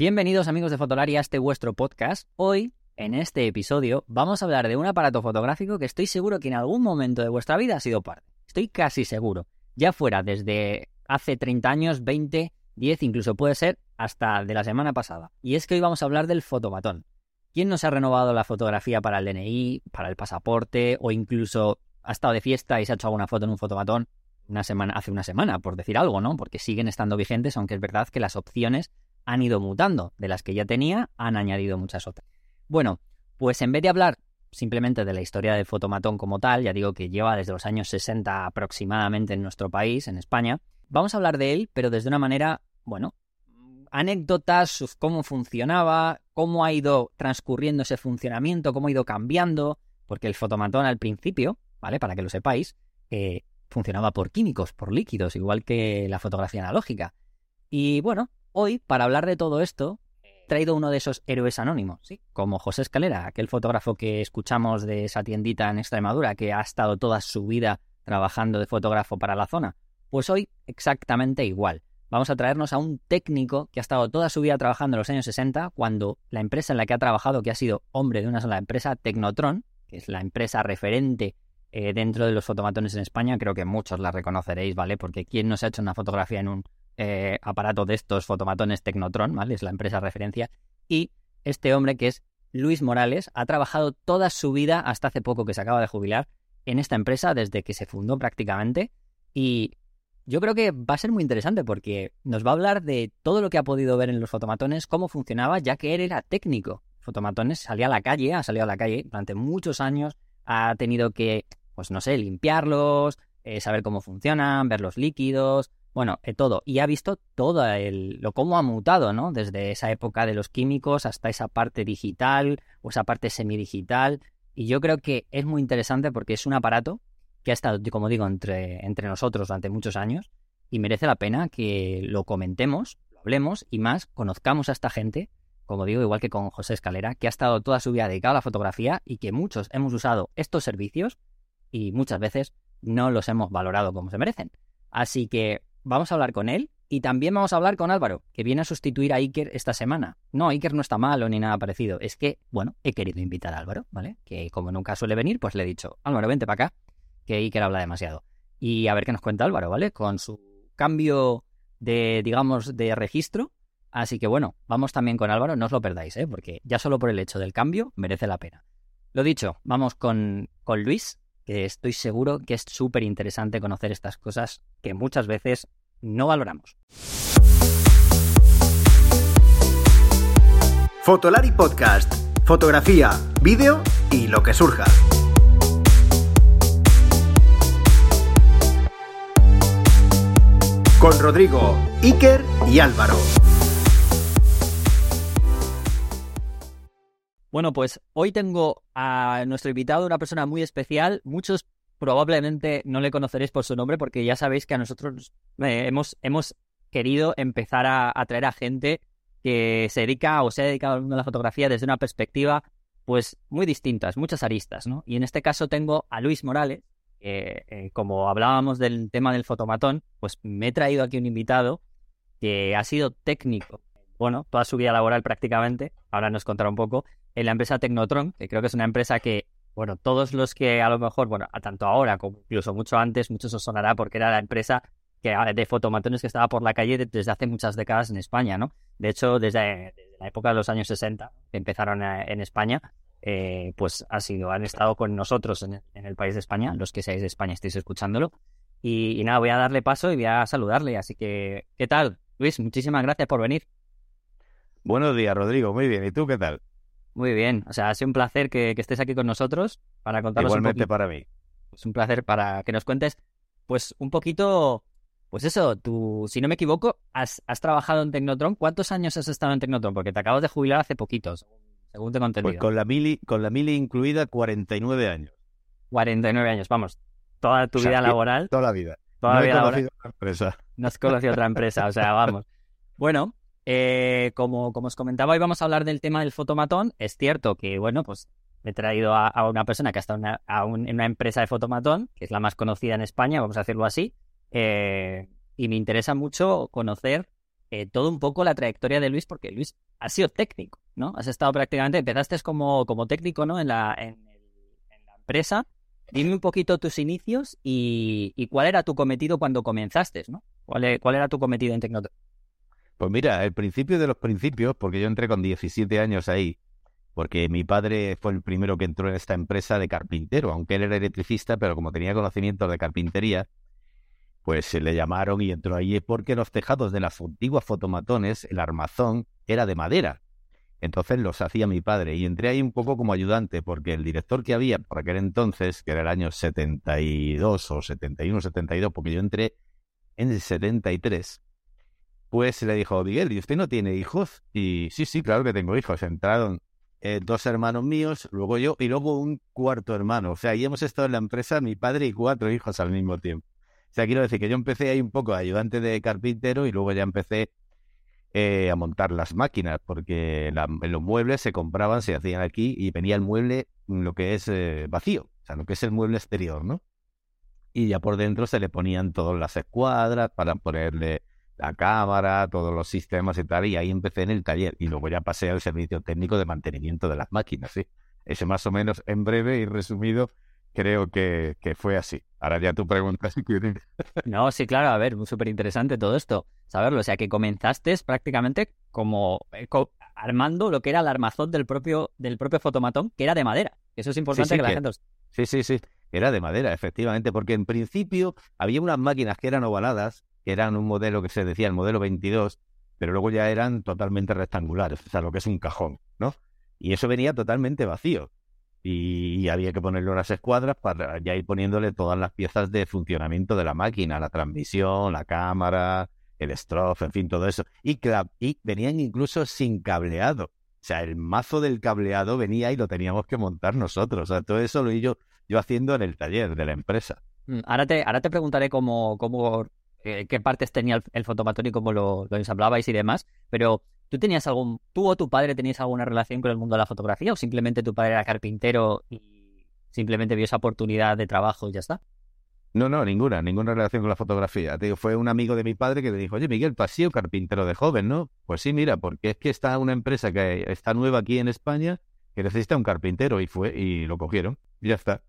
Bienvenidos amigos de Fotolari a este vuestro podcast. Hoy, en este episodio, vamos a hablar de un aparato fotográfico que estoy seguro que en algún momento de vuestra vida ha sido parte. Estoy casi seguro. Ya fuera desde hace 30 años, 20, 10, incluso puede ser hasta de la semana pasada. Y es que hoy vamos a hablar del fotomatón. ¿Quién nos ha renovado la fotografía para el DNI, para el pasaporte o incluso ha estado de fiesta y se ha hecho alguna foto en un fotomatón hace una semana, por decir algo, ¿no? Porque siguen estando vigentes, aunque es verdad que las opciones han ido mutando. De las que ya tenía, han añadido muchas otras. Bueno, pues en vez de hablar simplemente de la historia del fotomatón como tal, ya digo que lleva desde los años 60 aproximadamente en nuestro país, en España, vamos a hablar de él, pero desde una manera, bueno, anécdotas, cómo funcionaba, cómo ha ido transcurriendo ese funcionamiento, cómo ha ido cambiando, porque el fotomatón al principio, ¿vale? Para que lo sepáis, eh, funcionaba por químicos, por líquidos, igual que la fotografía analógica. Y bueno, hoy, para hablar de todo esto, he traído uno de esos héroes anónimos, ¿sí? Como José Escalera, aquel fotógrafo que escuchamos de esa tiendita en Extremadura, que ha estado toda su vida trabajando de fotógrafo para la zona. Pues hoy exactamente igual. Vamos a traernos a un técnico que ha estado toda su vida trabajando en los años 60, cuando la empresa en la que ha trabajado, que ha sido hombre de una sola empresa, Tecnotron, que es la empresa referente eh, dentro de los fotomatones en España, creo que muchos la reconoceréis, ¿vale? Porque ¿quién no se ha hecho una fotografía en un eh, aparato de estos fotomatones Tecnotron, ¿vale? Es la empresa referencia. Y este hombre que es Luis Morales ha trabajado toda su vida, hasta hace poco que se acaba de jubilar, en esta empresa desde que se fundó prácticamente. Y yo creo que va a ser muy interesante porque nos va a hablar de todo lo que ha podido ver en los fotomatones, cómo funcionaba, ya que él era técnico. Fotomatones salía a la calle, ha salido a la calle durante muchos años, ha tenido que pues no sé, limpiarlos, eh, saber cómo funcionan, ver los líquidos, bueno, eh, todo. Y ha visto todo el, lo cómo ha mutado, ¿no? Desde esa época de los químicos hasta esa parte digital o esa parte semidigital. Y yo creo que es muy interesante porque es un aparato que ha estado, como digo, entre, entre nosotros durante muchos años y merece la pena que lo comentemos, lo hablemos y más conozcamos a esta gente, como digo, igual que con José Escalera, que ha estado toda su vida dedicado a la fotografía y que muchos hemos usado estos servicios y muchas veces no los hemos valorado como se merecen. Así que vamos a hablar con él y también vamos a hablar con Álvaro, que viene a sustituir a Iker esta semana. No, Iker no está malo ni nada parecido. Es que, bueno, he querido invitar a Álvaro, ¿vale? Que como nunca suele venir, pues le he dicho, Álvaro, vente para acá, que Iker habla demasiado. Y a ver qué nos cuenta Álvaro, ¿vale? Con su cambio de, digamos, de registro. Así que bueno, vamos también con Álvaro, no os lo perdáis, ¿eh? Porque ya solo por el hecho del cambio merece la pena. Lo dicho, vamos con, con Luis, estoy seguro que es súper interesante conocer estas cosas que muchas veces no valoramos. Fotolari Podcast. Fotografía, vídeo y lo que surja. Con Rodrigo, Iker y Álvaro. Bueno, pues hoy tengo a nuestro invitado, una persona muy especial. Muchos probablemente no le conoceréis por su nombre porque ya sabéis que a nosotros eh, hemos, querido empezar a, traer a gente que se dedica o se ha dedicado al mundo de la fotografía desde una perspectiva pues muy distintas, muchas aristas, ¿no? Y en este caso tengo a Luis Morales, que eh, como hablábamos del tema del fotomatón, pues me he traído aquí un invitado que ha sido técnico, bueno, toda su vida laboral prácticamente, ahora nos contará un poco, en la empresa Tecnotron, que creo que es una empresa que, bueno, todos los que a lo mejor, bueno, tanto ahora como incluso mucho antes, muchos os sonará porque era la empresa que, de fotomatones que estaba por la calle desde hace muchas décadas en España, ¿no? De hecho, desde, la época de los años 60, que empezaron eh, en España, eh, pues ha sido, han estado con nosotros en, el país de España, los que seáis de España estéis escuchándolo. Y, y, nada, voy a darle paso y voy a saludarle. Así que, ¿qué tal? Luis, muchísimas gracias por venir. Buenos días, Rodrigo. Muy bien. ¿Y tú qué tal? Muy bien, o sea, ha sido un placer que, estés aquí con nosotros para contarnos Igualmente para mí. Es un placer para que nos cuentes, pues, un poquito, pues eso, tú, si no me equivoco, has, trabajado en Tecnotron. ¿Cuántos años has estado en Tecnotron? Porque te acabas de jubilar hace poquitos, según tengo entendido. Pues con la mili, con la mili incluida, 49 años. 49 años, vamos, toda tu vida laboral. Toda la vida. Toda no la vida otra empresa. No has conocido otra empresa, o sea, vamos. Bueno, eh, como, os comentaba, hoy vamos a hablar del tema del fotomatón. Es cierto que, bueno, pues he traído a, una persona que ha estado en una empresa de fotomatón, que es la más conocida en España, vamos a decirlo así, eh, y me interesa mucho conocer eh, todo un poco la trayectoria de Luis, porque Luis ha sido técnico, ¿no? Has estado prácticamente, empezaste como, como técnico, ¿no? En la, en, la empresa. Dime un poquito tus inicios y, cuál era tu cometido cuando comenzaste, ¿no? ¿Cuál, e, era tu cometido en Tecnotron? Pues mira, el principio de los principios, porque yo entré con 17 años ahí, porque mi padre fue el primero que entró en esta empresa de carpintero, aunque él era electricista, pero como tenía conocimiento de carpintería, pues se le llamaron y entró ahí porque los tejados de las antiguas fotomatones, el armazón, era de madera. Entonces los hacía mi padre y entré ahí un poco como ayudante porque el director que había por aquel entonces, que era el año 72 o 71, 72, porque yo entré en el 73, pues le dijo, Miguel, ¿y usted no tiene hijos? Y sí, sí, claro que tengo hijos. Entraron eh, dos hermanos míos, luego yo y luego un cuarto hermano. O sea, ahí hemos estado en la empresa mi padre y cuatro hijos al mismo tiempo. O sea, quiero decir que yo empecé ahí un poco ayudante de carpintero y luego ya empecé eh, a montar las máquinas, porque los muebles se compraban, se hacían aquí y venía el mueble mm, lo que es eh, vacío, o sea, lo que es el mueble exterior, ¿no? Y ya por dentro se le ponían todas las escuadras para ponerle la cámara, todos los sistemas y tal, y ahí empecé en el taller y luego ya pasé al servicio técnico de mantenimiento de las máquinas, ¿sí? Ese más o menos en breve y resumido creo que, que fue así. Ahora ya tú preguntas si quieres. No, sí, claro, a ver, súper interesante todo esto, saberlo. O sea, que comenzaste prácticamente como eh, armando lo que era el armazón del propio, del propio fotomatón, que era de madera. Eso es importante que, la gente... Sí, sí, sí, era de madera, efectivamente, porque en principio había unas máquinas que eran ovaladas, que eran un modelo que se decía el modelo 22, pero luego ya eran totalmente rectangulares, o sea, lo que es un cajón, ¿no? Y eso venía totalmente vacío y, había que ponerle unas escuadras para ya ir poniéndole todas las piezas de funcionamiento de la máquina, la transmisión, la cámara, el strobe, en fin, todo eso. Y, y venían incluso sin cableado. O sea, el mazo del cableado venía y lo teníamos que montar nosotros. O sea, todo eso lo he yo, yo haciendo en el taller de la empresa. Mm, ahora te, ahora te preguntaré cómo, cómo eh, qué partes tenía el, el fotomatón y cómo lo, lo ensamblabais y demás, pero ¿Tú tenías algún, tú o tu padre tenías alguna relación con el mundo de la fotografía o simplemente tu padre era carpintero y simplemente vio esa oportunidad de trabajo y ya está? No, no, ninguna, ninguna relación con la fotografía. Fue un amigo de mi padre que le dijo, oye, Miguel, paseo carpintero de joven, ¿no? Pues sí, mira, porque es que está una empresa que está nueva aquí en España que necesita un carpintero y fue y lo cogieron y ya está.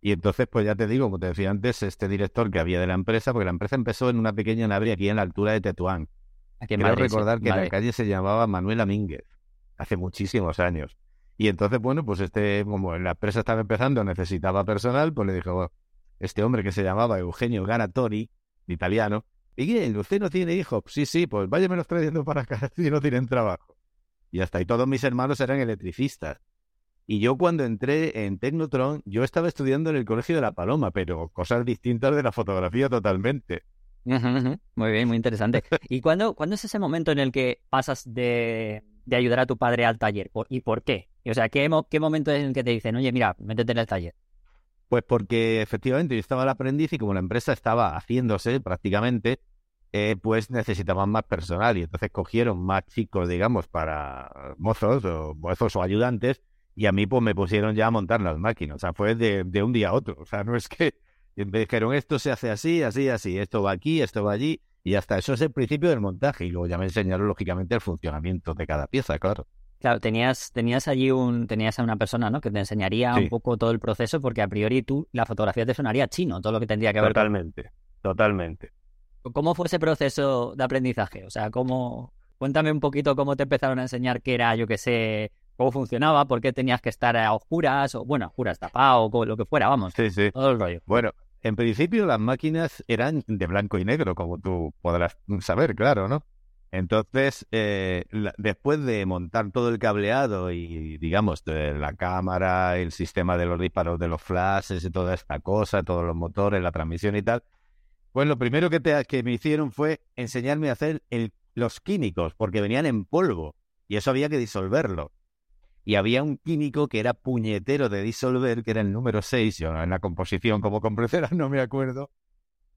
Y entonces, pues ya te digo, como te decía antes, este director que había de la empresa, porque la empresa empezó en una pequeña nave aquí en la altura de Tetuán. Quiero recordar que la calle se llamaba Manuela Mínguez, hace muchísimos años. Y entonces, bueno, pues este, como la empresa estaba empezando, necesitaba personal, pues le dijo, este hombre que se llamaba Eugenio Ganatori, italiano, Miguel, ¿usted no tiene hijos? Sí, sí, pues váyamelos trayendo para acá si no tienen trabajo. Y hasta ahí todos mis hermanos eran electricistas. Y yo cuando entré en Tecnotron, yo estaba estudiando en el Colegio de la Paloma, pero cosas distintas de la fotografía totalmente. Muy bien, muy interesante. ¿Y cuándo, cuándo es ese momento en el que pasas de, ayudar a tu padre al taller? ¿Y por qué? O sea, ¿qué, ¿qué momento es en el que te dicen, oye, mira, métete en el taller? Pues porque efectivamente yo estaba el aprendiz y como la empresa estaba haciéndose prácticamente, eh, pues necesitaban más personal y entonces cogieron más chicos, digamos, para mozos o mozos o ayudantes y a mí pues me pusieron ya a montar las máquinas. O sea, fue de, de un día a otro. O sea, no es que me dijeron, esto se hace así, así, así, esto va aquí, esto va allí, y hasta eso es el principio del montaje. Y luego ya me enseñaron, lógicamente, el funcionamiento de cada pieza, claro. Claro, tenías, tenías allí un, tenías a una persona, ¿no? Que te enseñaría un poco todo el proceso, porque a priori tú, la fotografía te sonaría chino, todo lo que tendría que ver Totalmente, totalmente. ¿Cómo fue ese proceso de aprendizaje? O sea, ¿cómo... Cuéntame un poquito cómo te empezaron a enseñar qué era, yo qué sé, cómo funcionaba, por qué tenías que estar a oscuras, o bueno, a oscuras tapado, o lo que fuera, vamos. Sí, sí. Todo el rollo. Bueno, en principio las máquinas eran de blanco y negro, como tú podrás saber, claro, ¿no? Entonces, eh, después de montar todo el cableado y, digamos, de la cámara, el sistema de los disparos de los flashes y toda esta cosa, todos los motores, la transmisión y tal, pues lo primero que, que me hicieron fue enseñarme a hacer los químicos, porque venían en polvo y eso había que disolverlo y había un químico que era puñetero de disolver, que era el número 6, yo en la composición como comprenderás no me acuerdo,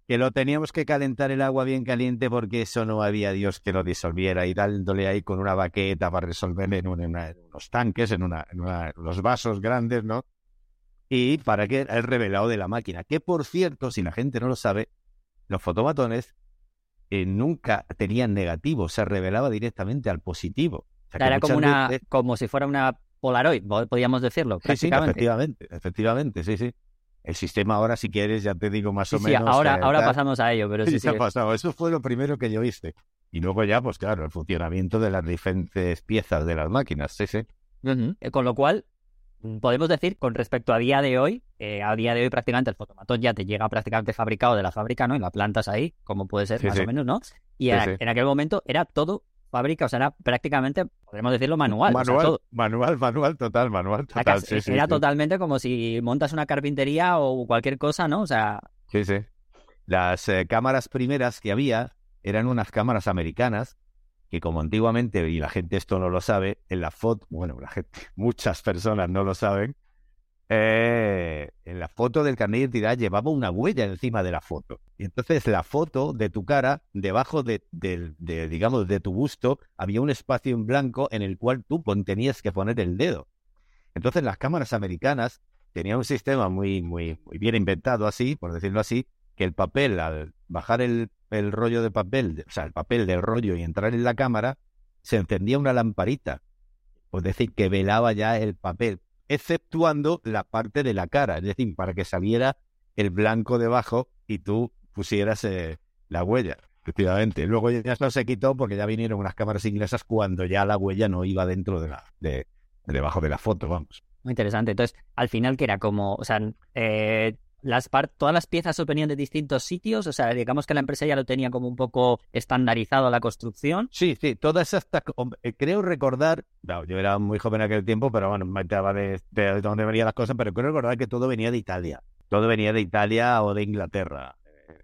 que lo teníamos que calentar el agua bien caliente porque eso no había Dios que lo disolviera y dándole ahí con una baqueta para resolver en, unos tanques, en, una, unos vasos grandes, ¿no? Y para que el revelado de la máquina, que por cierto, si la gente no lo sabe, los fotomatones eh, nunca tenían negativo, se revelaba directamente al positivo. O sea, que Era como una, veces- como si fuera una Polaroid, po- podríamos decirlo, Sí, sí, efectivamente, efectivamente, sí, sí. El sistema ahora, si quieres, ya te digo más Sí, o sí, menos. ahora, eh, ahora pasamos a ello, pero sí, Sí, pasado. Eso fue lo primero que yo hice. Y luego ya, pues claro, el funcionamiento de las diferentes piezas de las máquinas, sí, sí. Eh, Con lo cual, mm, podemos decir, con respecto a día de hoy, eh, a día de hoy prácticamente el fotomatón ya te llega prácticamente fabricado de la fábrica, ¿no? Y la plantas ahí, como puede ser, más o menos, ¿no? Y en aquel momento era todo fábrica, o sea, era prácticamente, podemos decirlo, manual. o sea, Manual, todo. manual, manual, total, manual, total. casa- Sí, sí, era sí. totalmente como si montas una carpintería o cualquier cosa, ¿no? O sea, Sí, sí. Las eh, cámaras primeras que había eran unas cámaras americanas que como antiguamente, y la gente esto no lo sabe, en la foto, bueno, la gente, muchas personas no lo saben, eh, en la foto del carnet de identidad llevaba una huella encima de la foto. Y entonces la foto de tu cara, debajo de, de, digamos, de tu busto, había un espacio en blanco en el cual tú tenías que poner el dedo. Entonces las cámaras americanas tenían un sistema muy, muy, muy bien inventado así, por decirlo así, que el papel, al bajar el, el rollo de papel, o sea, el papel del rollo y entrar en la cámara, se encendía una lamparita. Es decir, que velaba ya el papel, exceptuando la parte de la cara, es decir, para que saliera el blanco debajo y tú pusieras eh, la huella. Efectivamente. Luego ya no se quitó porque ya vinieron unas cámaras inglesas cuando ya la huella no iba dentro de la, de, debajo de la foto, vamos. muy interesante. Entonces, al final, que era como, o sea, eh, las todas las piezas venían de distintos sitios, o sea, digamos que la empresa ya lo tenía como un poco estandarizado la construcción. Sí, sí, todas estas, eh, creo recordar, yo era muy joven en aquel tiempo, pero bueno, me enteraba de, de dónde venían las cosas, pero creo recordar que todo venía de Italia, todo venía de Italia o de Inglaterra,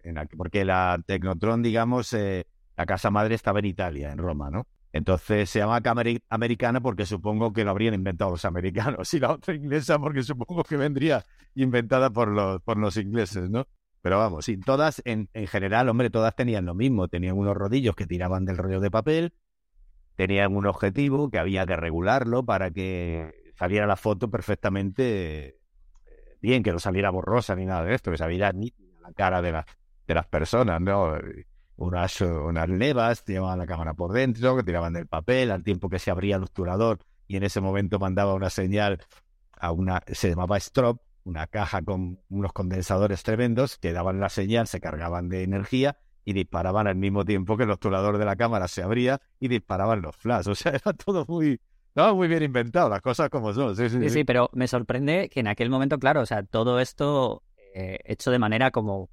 eh, porque la Tecnotron, digamos, eh, la casa madre estaba en Italia, en Roma, ¿no? Entonces se llama americana porque supongo que lo habrían inventado los americanos y la otra inglesa porque supongo que vendría inventada por los, por los ingleses, ¿no? Pero vamos, sí, todas en, en general, hombre, todas tenían lo mismo. Tenían unos rodillos que tiraban del rollo de papel, tenían un objetivo que había que regularlo para que saliera la foto perfectamente eh, bien, que no saliera borrosa ni nada de esto, que saliera nítida la cara de, las de las personas, ¿no? Unas, unas levas llevaban la cámara por dentro, que tiraban del papel, al tiempo que se abría el obturador y en ese momento mandaba una señal a una, se llamaba strop, una caja con unos condensadores tremendos que daban la señal, se cargaban de energía y disparaban al mismo tiempo que el obturador de la cámara se abría y disparaban los flash. O sea, era todo muy, estaba muy bien inventado, las cosas como son. Sí, sí, Sí, sí. sí, pero me sorprende que en aquel momento, claro, o sea, todo esto eh, hecho de manera como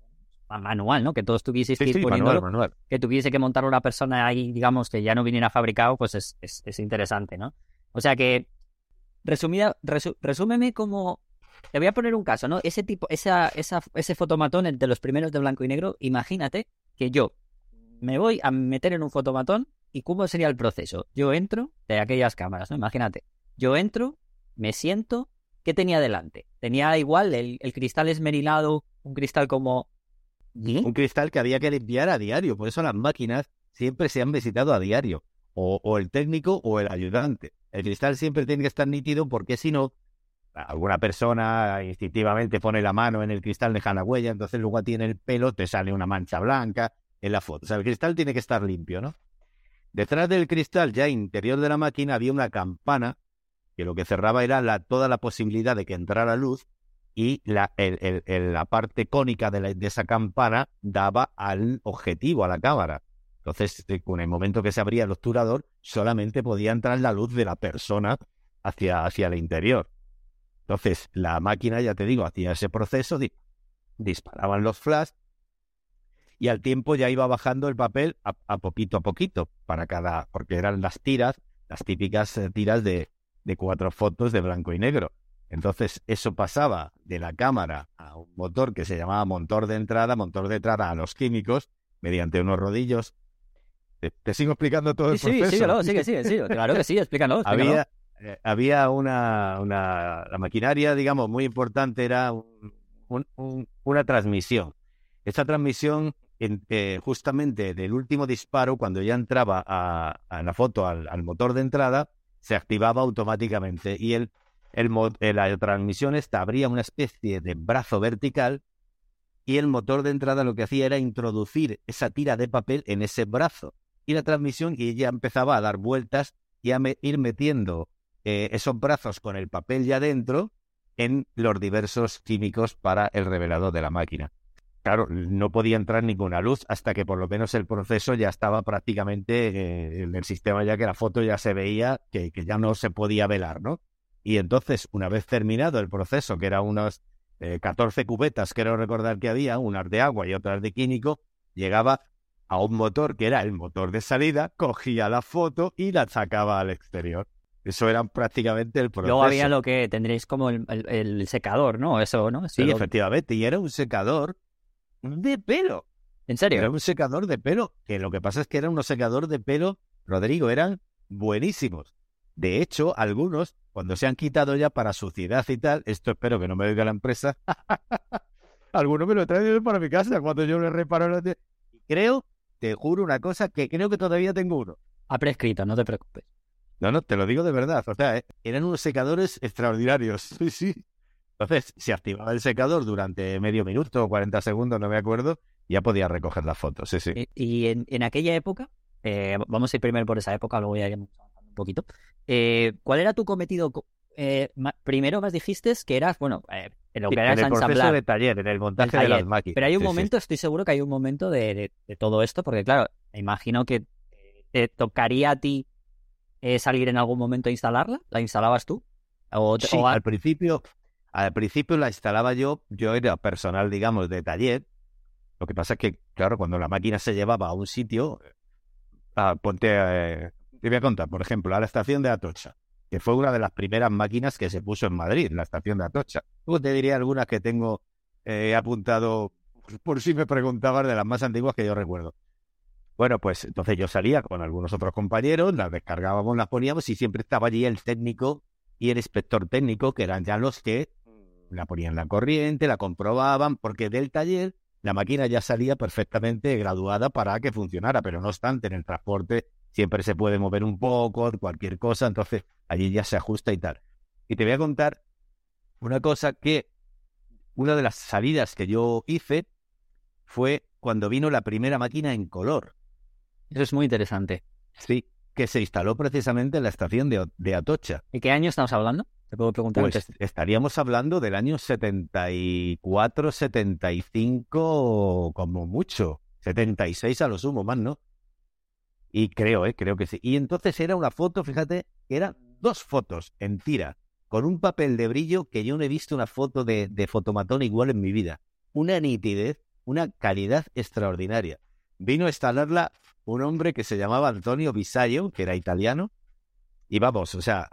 manual, ¿no? Que todo estuviese Sí, sí, poniéndolo, manual, manual. que tuviese que montar una persona ahí, digamos, que ya no viniera fabricado, pues es, es, es interesante, ¿no? O sea que, resumida, resu- resúmeme como... Te voy a poner un caso, ¿no? Ese tipo, esa, esa, ese fotomatón el de los primeros de blanco y negro, imagínate que yo me voy a meter en un fotomatón y cómo sería el proceso. Yo entro de aquellas cámaras, ¿no? Imagínate. Yo entro, me siento, ¿qué tenía delante? Tenía igual el, el cristal esmerilado, un cristal como... Un cristal que había que limpiar a diario. Por eso las máquinas siempre se han visitado a diario. O, o el técnico o el ayudante. El cristal siempre tiene que estar nítido porque si no, alguna persona instintivamente pone la mano en el cristal, deja la huella, entonces luego tiene el pelo, te sale una mancha blanca en la foto. O sea, el cristal tiene que estar limpio, ¿no? Detrás del cristal, ya interior de la máquina, había una campana que lo que cerraba era toda la posibilidad de que entrara luz y la, el- el- el- la parte cónica de, la- de esa campana daba al objetivo, a la cámara. Entonces, eh, con el momento que se abría el obturador, solamente podía entrar la luz de la persona hacia, hacia el interior. Entonces, la máquina, ya te digo, hacía ese proceso, di- disparaban los flash y al tiempo ya iba bajando el papel a, a poquito a poquito para cada, porque eran las tiras, las típicas eh, tiras de, de cuatro fotos de blanco y negro. Entonces, eso pasaba de la cámara a un motor que se llamaba motor de entrada, motor de entrada a los químicos, mediante unos rodillos. Te, te sigo explicando todo el Sí, sí, proceso. síguelo, sigue, sigue, sigue. Claro que sí, explícalo. había, eh, había una, una, la maquinaria, digamos, muy importante, era un- un- un- una transmisión. Esta transmisión, en- eh, justamente del último disparo, cuando ya entraba a, a la foto al, al motor de entrada, se activaba automáticamente y el, el, eh, la transmisión esta abría una especie de brazo vertical y el motor de entrada lo que hacía era introducir esa tira de papel en ese brazo y la transmisión y ya empezaba a dar vueltas y a ir metiendo eh, esos brazos con el papel ya dentro en los diversos químicos para el revelador de la máquina. Claro, no podía entrar ninguna luz hasta que por lo menos el proceso ya estaba prácticamente eh, en el sistema, ya que la foto ya se veía que, que, ya no se podía velar, ¿no? Y entonces, una vez terminado el proceso, que era unas 14 eh, cubetas, quiero recordar que había, unas de agua y otras de químico, llegaba a un motor que era el motor de salida, cogía la foto y la sacaba al exterior. Eso era prácticamente el proceso. Luego había lo que tendréis como el, secador, ¿no? Eso, ¿no? sí, efectivamente. Y era un secador de pelo. ¿En serio? Era un secador de pelo. Que lo que pasa es que era un secador de pelo, Rodrigo, eran buenísimos. De hecho, algunos, cuando se han quitado ya para suciedad y tal, esto espero que no me oiga la empresa, algunos me lo traen para mi casa cuando yo le reparo. Y creo, te juro una cosa, que creo que todavía tengo uno. Ha prescrito, no te preocupes. No, no, te lo digo de verdad. O sea, eh, eran unos secadores extraordinarios. Sí, sí. Entonces, si activaba el secador durante medio minuto o 40 segundos, no me acuerdo, ya podía recoger las fotos. Sí, sí. Y, en, aquella época, eh, vamos a ir primero por esa época, luego ya iremos poquito. Eh, ¿Cuál era tu cometido? primero me dijiste que eras, bueno, en lo que era en el proceso de taller, en el montaje de las máquinas. Pero hay un momento, estoy seguro que hay un momento de, todo esto, porque claro, me imagino que te tocaría a ti eh, salir en algún momento a instalarla? ¿La instalabas tú? O, sí, al principio, al principio la instalaba yo, yo era personal, digamos, de taller. Lo que pasa es que, claro, cuando la máquina se llevaba a un sitio, ah, ponte, eh, te voy a contar, por ejemplo, a la estación de Atocha, que fue una de las primeras máquinas que se puso en Madrid, la estación de Atocha. Luego te diría algunas que tengo eh, apuntado, por si me preguntabas, de las más antiguas que yo recuerdo. Bueno, pues entonces yo salía con algunos otros compañeros, las descargábamos, las poníamos y siempre estaba allí el técnico y el inspector técnico, que eran ya los que la ponían la corriente, la comprobaban, porque del taller la máquina ya salía perfectamente graduada para que funcionara, pero no obstante, en el transporte siempre se puede mover un poco, cualquier cosa, entonces allí ya se ajusta y tal. Y te voy a contar una cosa que una de las salidas que yo hice fue cuando vino la primera máquina en color. Eso es muy interesante. Sí, que se instaló precisamente en la estación de, Atocha. ¿Y qué año estamos hablando? Te puedo preguntar. Pues estaríamos hablando del año 74, 75 como mucho. 76 a lo sumo, más, ¿no? Y creo, ¿eh? Creo que sí. Y entonces era una foto, fíjate, eran dos fotos en tira, con un papel de brillo que yo no he visto una foto de, de fotomatón igual en mi vida. Una nitidez, una calidad extraordinaria. Vino a instalarla un hombre que se llamaba Antonio Bisaglio, que era italiano, y vamos, o sea,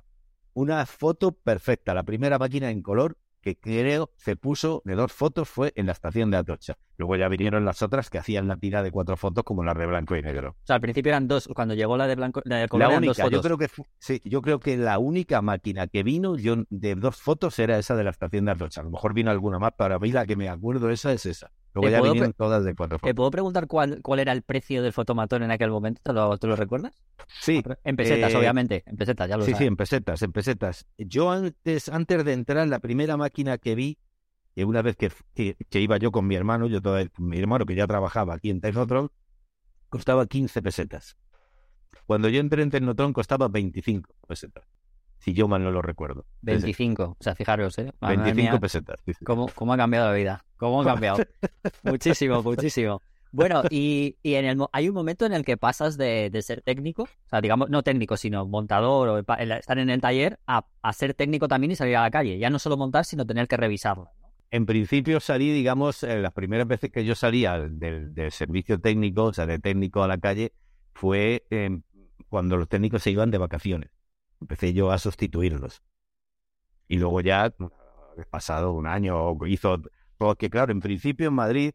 una foto perfecta, la primera máquina en color que creo se puso de dos fotos fue en la estación de Atocha. Luego ya vinieron las otras que hacían la tira de cuatro fotos como la de blanco y negro. O sea, al principio eran dos, cuando llegó la de blanco la de color eran dos fotos. Yo creo que sí, yo creo que la única máquina que vino yo, de dos fotos era esa de la estación de Atocha. A lo mejor vino alguna más, pero a mí la que me acuerdo esa es esa. Luego ya vinieron todas de cuatro fotos. ¿Te puedo preguntar cuál, cuál era el precio del fotomatón en aquel momento? ¿Te lo, lo recuerdas? Sí. En pesetas, eh, obviamente. En pesetas, ya lo Sí, sí, en pesetas, en pesetas. Yo antes, antes de entrar, la primera máquina que vi que una vez que, que, iba yo con mi hermano, yo todo, mi hermano que ya trabajaba aquí en Tecnotron, costaba 15 pesetas. Cuando yo entré en Tecnotron costaba 25 pesetas. Si yo mal no lo recuerdo. 25, o sea, fijaros, ¿eh? 25 pesetas. ¿Cómo, ¿Cómo ha cambiado la vida? ¿Cómo ha cambiado? muchísimo, muchísimo. Bueno, y, y en el, hay un momento en el que pasas de, de, ser técnico, o sea, digamos, no técnico, sino montador o estar en el taller, a, a, ser técnico también y salir a la calle. Ya no solo montar, sino tener que revisarlo en principio salí, digamos, eh, las primeras veces que yo salía del, servicio técnico, o sea, de técnico a la calle, fue em, cuando los técnicos se iban de vacaciones. Empecé yo a sustituirlos. Y luego ya, pasado un año, hizo... Porque claro, en principio en Madrid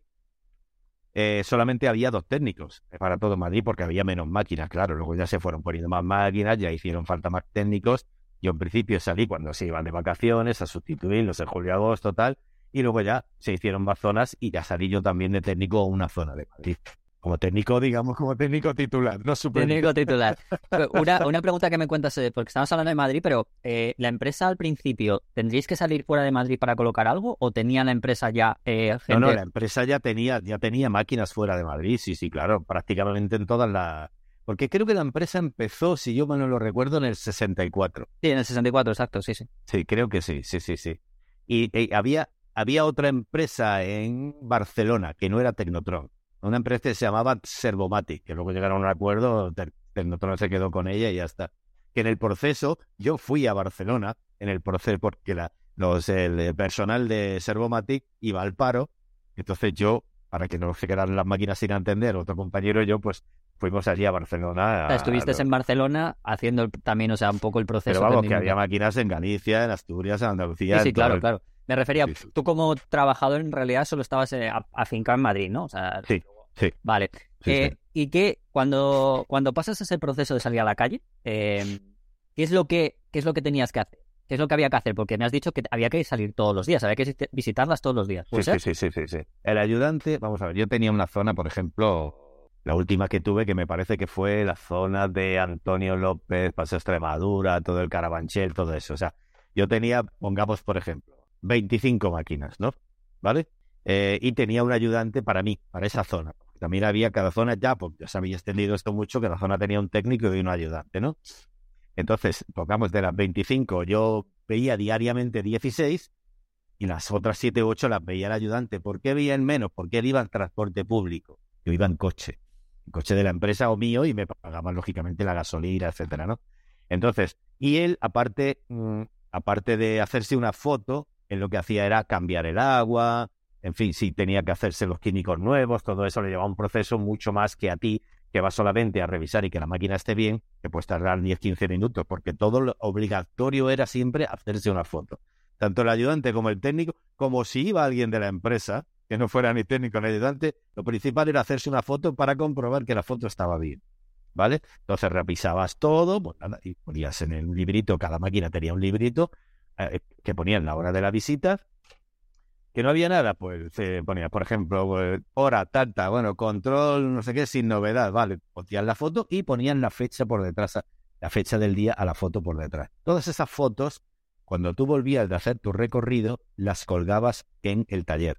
eh, solamente había dos técnicos para todo Madrid porque había menos máquinas, claro. Luego ya se fueron poniendo más máquinas, ya hicieron falta más técnicos. Yo en principio salí cuando se iban de vacaciones a sustituirlos en julio agosto, tal y luego ya se hicieron más zonas y ya salí yo también de técnico a una zona de Madrid. Como técnico, digamos, como técnico titular, no super. Técnico titular. Una, una pregunta que me cuentas, eh, porque estamos hablando de Madrid, pero eh, ¿la empresa al principio tendríais que salir fuera de Madrid para colocar algo o tenía la empresa ya eh, gente? No, no, la empresa ya tenía, ya tenía máquinas fuera de Madrid, sí, sí, claro, prácticamente en todas las... Porque creo que la empresa empezó, si yo mal no lo recuerdo, en el 64. Sí, en el 64, exacto, sí, sí. Sí, creo que sí, sí, sí, sí. Y, y había, había otra empresa en Barcelona que no era Tecnotron una empresa que se llamaba Servomatic, que luego llegaron a un acuerdo, Tecnotron se quedó con ella y ya está. Que en el proceso, yo fui a Barcelona, en el proceso, porque la, los, el personal de Servomatic iba al paro, entonces yo, para que no se quedaran las máquinas sin entender, otro compañero y yo, pues fuimos allí a Barcelona. estuviste en Barcelona haciendo también, o sea, un poco el proceso. Pero vamos, que había máquinas en Galicia, en Asturias, en Andalucía. Sí, sí, claro, claro. Me refería, tú como trabajador en realidad solo estabas eh, afincado en Madrid, ¿no? O sea, sí. Sí. Vale. Eh, y que cuando, cuando pasas ese proceso de salir a la calle, em, ¿qué, es lo que, ¿qué es lo que tenías que hacer? ¿Qué es lo que había que hacer? Porque me has dicho que había que salir todos los días, había que visitarlas todos los días. Sí, sí, sí, sí, sí, El ayudante, vamos a ver, yo tenía una zona, por ejemplo, la última que tuve, que me parece que fue la zona de Antonio López, Paso Extremadura, todo el Carabanchel, todo eso. O sea, yo tenía, pongamos, por ejemplo, 25 máquinas, ¿no? ¿Vale? Eh, y tenía un ayudante para mí, para esa zona. También había cada zona ya, porque ya se había extendido esto mucho, la zona tenía un técnico y un ayudante, ¿no? Entonces, tocamos de las 25, yo veía diariamente 16 y las otras 7 u 8 las veía el ayudante. ¿Por qué veían menos? Porque él iba en transporte público, yo iba en coche, en coche de la empresa o mío y me pagaban lógicamente la gasolina, etcétera, ¿no? Entonces, y él, aparte, mm, aparte de hacerse una foto, él lo que hacía era cambiar el agua, en fin, si tenía que hacerse los químicos nuevos, todo eso le llevaba un proceso mucho más que a ti, que vas solamente a revisar y que la máquina esté bien, que puedes tardar 10-15 minutos, porque todo lo obligatorio era siempre hacerse una foto. Tanto el ayudante como el técnico, como si iba alguien de la empresa, que no fuera ni técnico ni ayudante, lo principal era hacerse una foto para comprobar que la foto estaba bien. ¿Vale? Entonces revisabas todo pues y ponías en el librito, cada máquina tenía un librito eh, que ponían la hora de la visita que no había nada, pues se ponía, por ejemplo, pues, hora, tanta, bueno, control, no sé qué, sin novedad, vale, ponían la foto y ponían la fecha por detrás, la fecha del día a la foto por detrás. Todas esas fotos, cuando tú volvías de hacer tu recorrido, las colgabas en el taller,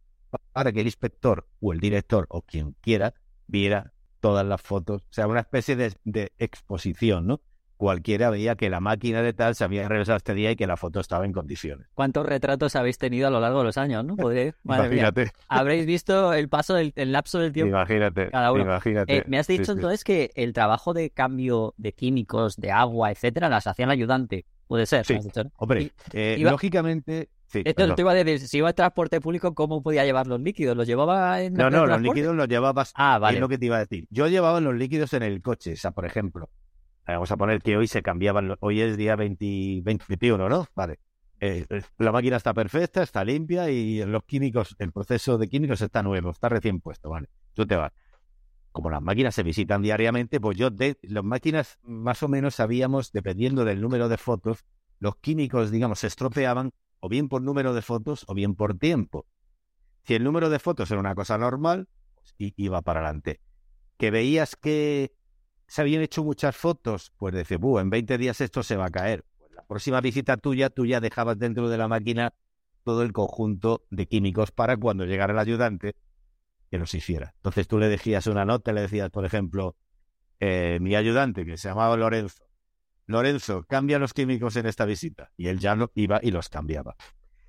para que el inspector o el director o quien quiera viera todas las fotos, o sea, una especie de, de exposición, ¿no? Cualquiera veía que la máquina de tal se había regresado este día y que la foto estaba en condiciones. ¿Cuántos retratos habéis tenido a lo largo de los años? ¿no? imagínate. Habréis visto el paso del lapso del tiempo. Imagínate. Cada uno. Imagínate. Eh, me has dicho entonces que el trabajo de cambio de químicos, de agua, etcétera, las hacía el ayudante. Puede ser. Sí. Hombre, eh, lógicamente. Sí, Esto te iba a decir, si iba a transporte público, ¿cómo podía llevar los líquidos? ¿Los llevaba en No, no, los líquidos los llevabas. Ah, vale. Es lo que te iba a decir. Yo llevaba los líquidos en el coche, o sea, por ejemplo. Vamos a poner que hoy se cambiaban, hoy es día 20, 21, ¿no? Vale. Eh, eh, la máquina está perfecta, está limpia y los químicos, el proceso de químicos está nuevo, está recién puesto, ¿vale? Tú te vas. Como las máquinas se visitan diariamente, pues yo de las máquinas más o menos sabíamos, dependiendo del número de fotos, los químicos, digamos, se estropeaban o bien por número de fotos o bien por tiempo. Si el número de fotos era una cosa normal, pues iba para adelante. Que veías que se habían hecho muchas fotos, pues dice, en 20 días esto se va a caer. Pues la próxima visita tuya, tú ya dejabas dentro de la máquina todo el conjunto de químicos para cuando llegara el ayudante que los hiciera. Entonces tú le decías una nota, le decías, por ejemplo, eh, mi ayudante, que se llamaba Lorenzo, Lorenzo, cambia los químicos en esta visita. Y él ya no iba y los cambiaba.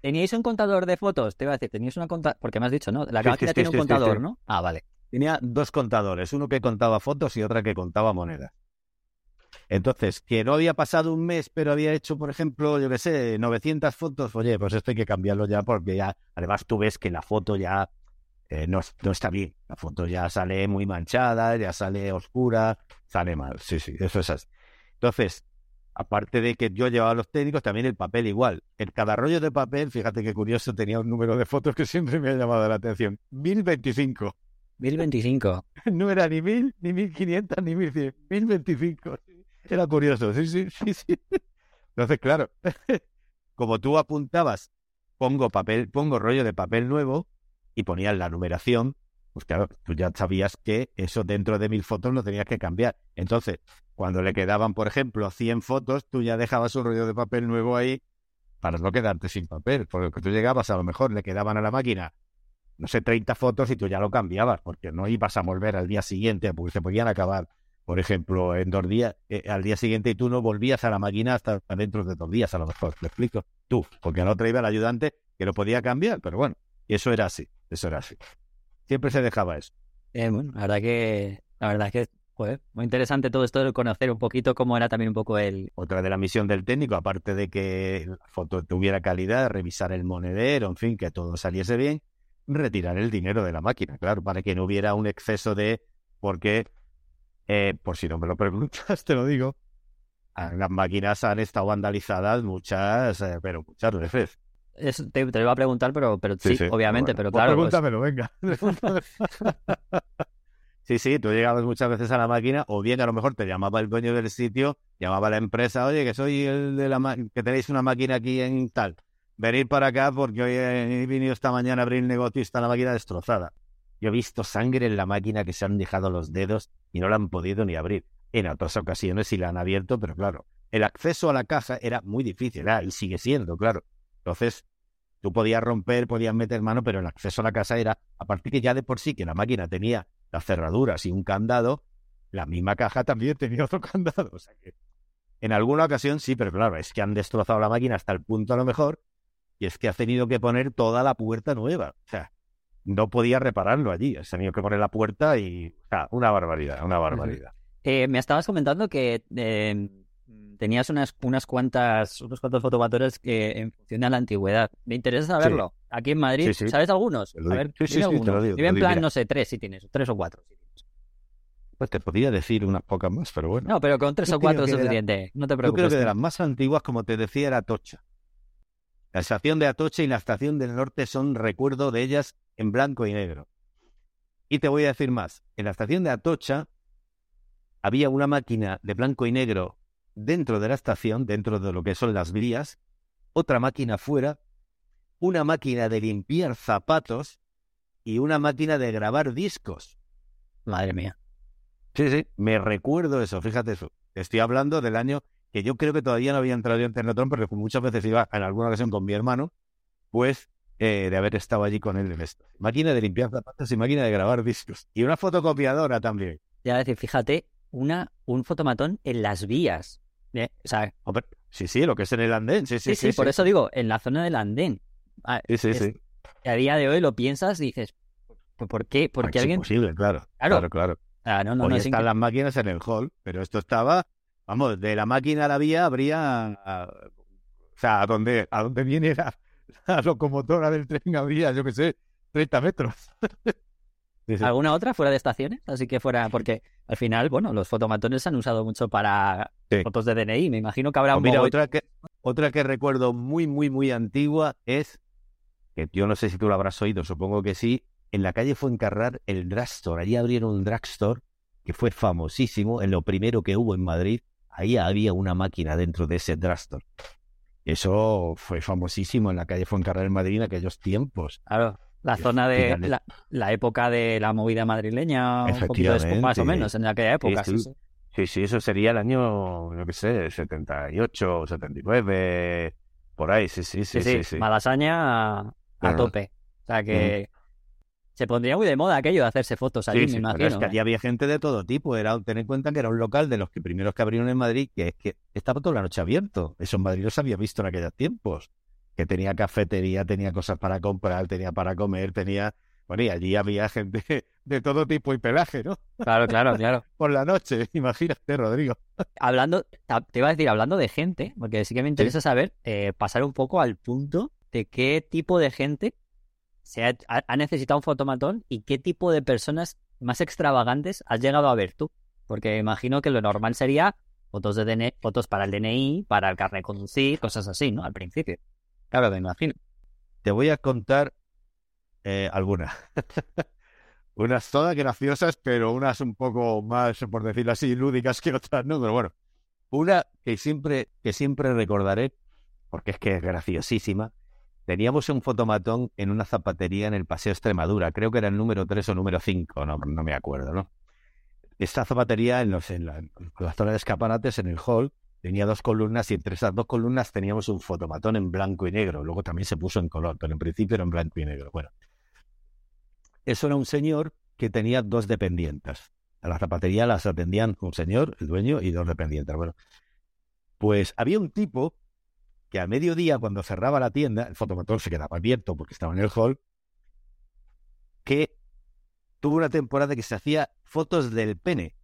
¿Teníais un contador de fotos? Te iba a decir, teníais una contador, porque me has dicho, ¿no? La máquina tiene un contador, ¿no? Ah, vale tenía dos contadores, uno que contaba fotos y otra que contaba monedas. Entonces, que no había pasado un mes, pero había hecho, por ejemplo, yo qué sé, 900 fotos, oye, pues esto hay que cambiarlo ya porque ya, además tú ves que la foto ya eh, no, no, está bien. La foto ya sale muy manchada, ya sale oscura, sale mal. Sí, sí, eso es así. Entonces, aparte de que yo llevaba los técnicos, también el papel igual. En cada rollo de papel, fíjate qué curioso, tenía un número de fotos que siempre me ha llamado la atención. 1025. 1025. No era ni 1000, ni 1500, ni 1100. 1025. Era curioso, sí, sí, sí, sí. Entonces, claro, como tú apuntabas, pongo papel, pongo rollo de papel nuevo y ponías la numeración, pues claro, tú ya sabías que eso dentro de mil fotos lo tenías que cambiar. Entonces, cuando le quedaban, por ejemplo, 100 fotos, tú ya dejabas un rollo de papel nuevo ahí para no quedarte sin papel, porque tú llegabas, a lo mejor le quedaban a la máquina, no sé, 30 fotos y tú ya lo cambiabas, porque no ibas a volver al día siguiente, porque se podían acabar, por ejemplo, en dos días, eh, al día siguiente y tú no volvías a la máquina hasta dentro de dos días, a lo mejor, ¿me explico? Tú, porque no te iba el ayudante que lo podía cambiar, pero bueno, eso era así, eso era así. Siempre se dejaba eso. Eh, bueno, la verdad que, la verdad es que, joder, muy interesante todo esto de conocer un poquito cómo era también un poco el... Otra de la misión del técnico, aparte de que la foto tuviera calidad, revisar el monedero, en fin, que todo saliese bien, retirar el dinero de la máquina, claro, para que no hubiera un exceso de... Porque, eh, por si no me lo preguntas, te lo digo, las máquinas han estado vandalizadas muchas, eh, pero muchas veces. Es, te, te, lo iba a preguntar, pero, pero sí, obviamente, pero pues claro. Pregúntamelo, pues... venga. sí, sí, tú llegabas muchas veces a la máquina, o bien a lo mejor te llamaba el dueño del sitio, llamaba a la empresa, oye, que soy el de la que tenéis una máquina aquí en tal. Venir para acá porque hoy he venido esta mañana a abrir el negocio y está la máquina destrozada. Yo he visto sangre en la máquina que se han dejado los dedos y no la han podido ni abrir. En otras ocasiones sí la han abierto, pero claro, el acceso a la caja era muy difícil, era, y sigue siendo, claro. Entonces, tú podías romper, podías meter mano, pero el acceso a la casa era, a partir que ya de por sí que la máquina tenía las cerraduras y un candado, la misma caja también tenía otro candado. O sea que en alguna ocasión sí, pero claro, es que han destrozado la máquina hasta el punto a lo mejor, y es que ha tenido que poner toda la puerta nueva. O sea, no podía repararlo allí, ha tenido que poner la puerta y, o sea, una barbaridad, una barbaridad. Eh, me estabas comentando que eh, tenías unas, unas cuantas, unos cuantos que en función de la antigüedad. Me interesa saberlo. Aquí en Madrid, ¿sabes algunos? A ver, sí, sí, algunos. te lo digo. Dime en plan, no sé, tres si tienes, tres o cuatro. Pues te podría decir unas pocas más, pero bueno. No, pero con tres o cuatro es suficiente. No te preocupes. Yo creo que de las más antiguas, como te decía, era Atocha. La estación de Atocha y la estación del norte son recuerdo de ellas en blanco y negro. Y te voy a decir más. En la estación de Atocha había una máquina de blanco y negro dentro de la estación, dentro de lo que son las vías, otra máquina fuera, una máquina de limpiar zapatos y una máquina de grabar discos. Madre mía. Sí, sí, me recuerdo eso, fíjate eso. Estoy hablando del año que yo creo que todavía no había entrado yo en Ternotron, porque muchas veces iba en alguna ocasión con mi hermano, pues eh, de haber estado allí con él en esto. Máquina de limpiar zapatos y máquina de grabar discos. Y una fotocopiadora también. Ya decir, fíjate, una, un fotomatón en las vías. ¿eh? O sea, sí, sí, lo que es en el andén. Sí, sí, sí. sí, por eso digo, en la zona del andén. Ah, sí, sí, sí. A día de hoy lo piensas y dices, ¿por qué? Porque es alguien. imposible, claro. Claro, claro. Ah, no, no, Hoy no, están las máquinas en el hall, pero esto estaba, vamos, de la máquina a la vía habría, o sea, a donde, a donde viene la, la locomotora del tren habría, yo qué sé, 30 metros. sí, sí. ¿Alguna otra fuera de estaciones? Así que fuera, porque al final, bueno, los fotomatones se han usado mucho para sí. fotos de DNI. Me imagino que habrá o un mira, otra que otra que recuerdo muy, muy, muy antigua es que yo no sé si tú lo habrás oído, supongo que sí. En la calle Fuencarrar, el drugstore. Allí abrieron un drugstore que fue famosísimo, en lo primero que hubo en Madrid. Ahí había una máquina dentro de ese drugstore. Eso fue famosísimo en la calle Fuencarrar en Madrid en aquellos tiempos. Claro, la zona de la, la, época de la movida madrileña, un poquito después, más o menos, en aquella época. Sí, sí. sí, sí eso sería el año, yo qué sé, 78, 79, por ahí, sí, sí, sí. sí, Malasaña a, a tope. O sea que mm. Se pondría muy de moda aquello de hacerse fotos allí, me imagino. Pero es que allí había gente de todo tipo. Era, ten en cuenta que era un local de los que primeros que abrieron en Madrid, que es que estaba toda la noche abierto. Eso en Madrid no se había visto en aquellos tiempos que tenía cafetería, tenía cosas para comprar, tenía para comer, tenía... Bueno, y allí había gente de todo tipo y pelaje, ¿no? Claro, claro, claro. Por la noche, imagínate, Rodrigo. Hablando, te iba a decir, hablando de gente, porque sí que me interesa ¿Sí? saber, eh, pasar un poco al punto de qué tipo de gente se ha, ha, necesitado un fotomatón y qué tipo de personas más extravagantes has llegado a ver tú. Porque imagino que lo normal sería fotos de fotos para el DNI, para el carnet de conducir, cosas así, ¿no? Al principio. Claro, me imagino. Te voy a contar eh, algunas. unas todas graciosas, pero unas un poco más, por decirlo así, lúdicas que otras, ¿no? Pero bueno, una que siempre, que siempre recordaré, porque es que es graciosísima, teníamos un fotomatón en una zapatería en el Paseo Extremadura, creo que era el número 3 o número 5, no, me acuerdo, ¿no? Esta zapatería en, los, en, la, en zona de escaparates, en el hall, tenía dos columnas y entre esas dos columnas teníamos un fotomatón en blanco y negro. Luego también se puso en color, pero en principio era en blanco y negro. Bueno, eso era un señor que tenía dos dependientes. A la zapatería las atendían un señor, el dueño, y dos dependientes. Bueno, pues había un tipo que a mediodía, cuando cerraba la tienda, el fotomatón se quedaba abierto porque estaba en el hall, que tuvo una temporada que se hacía fotos del pene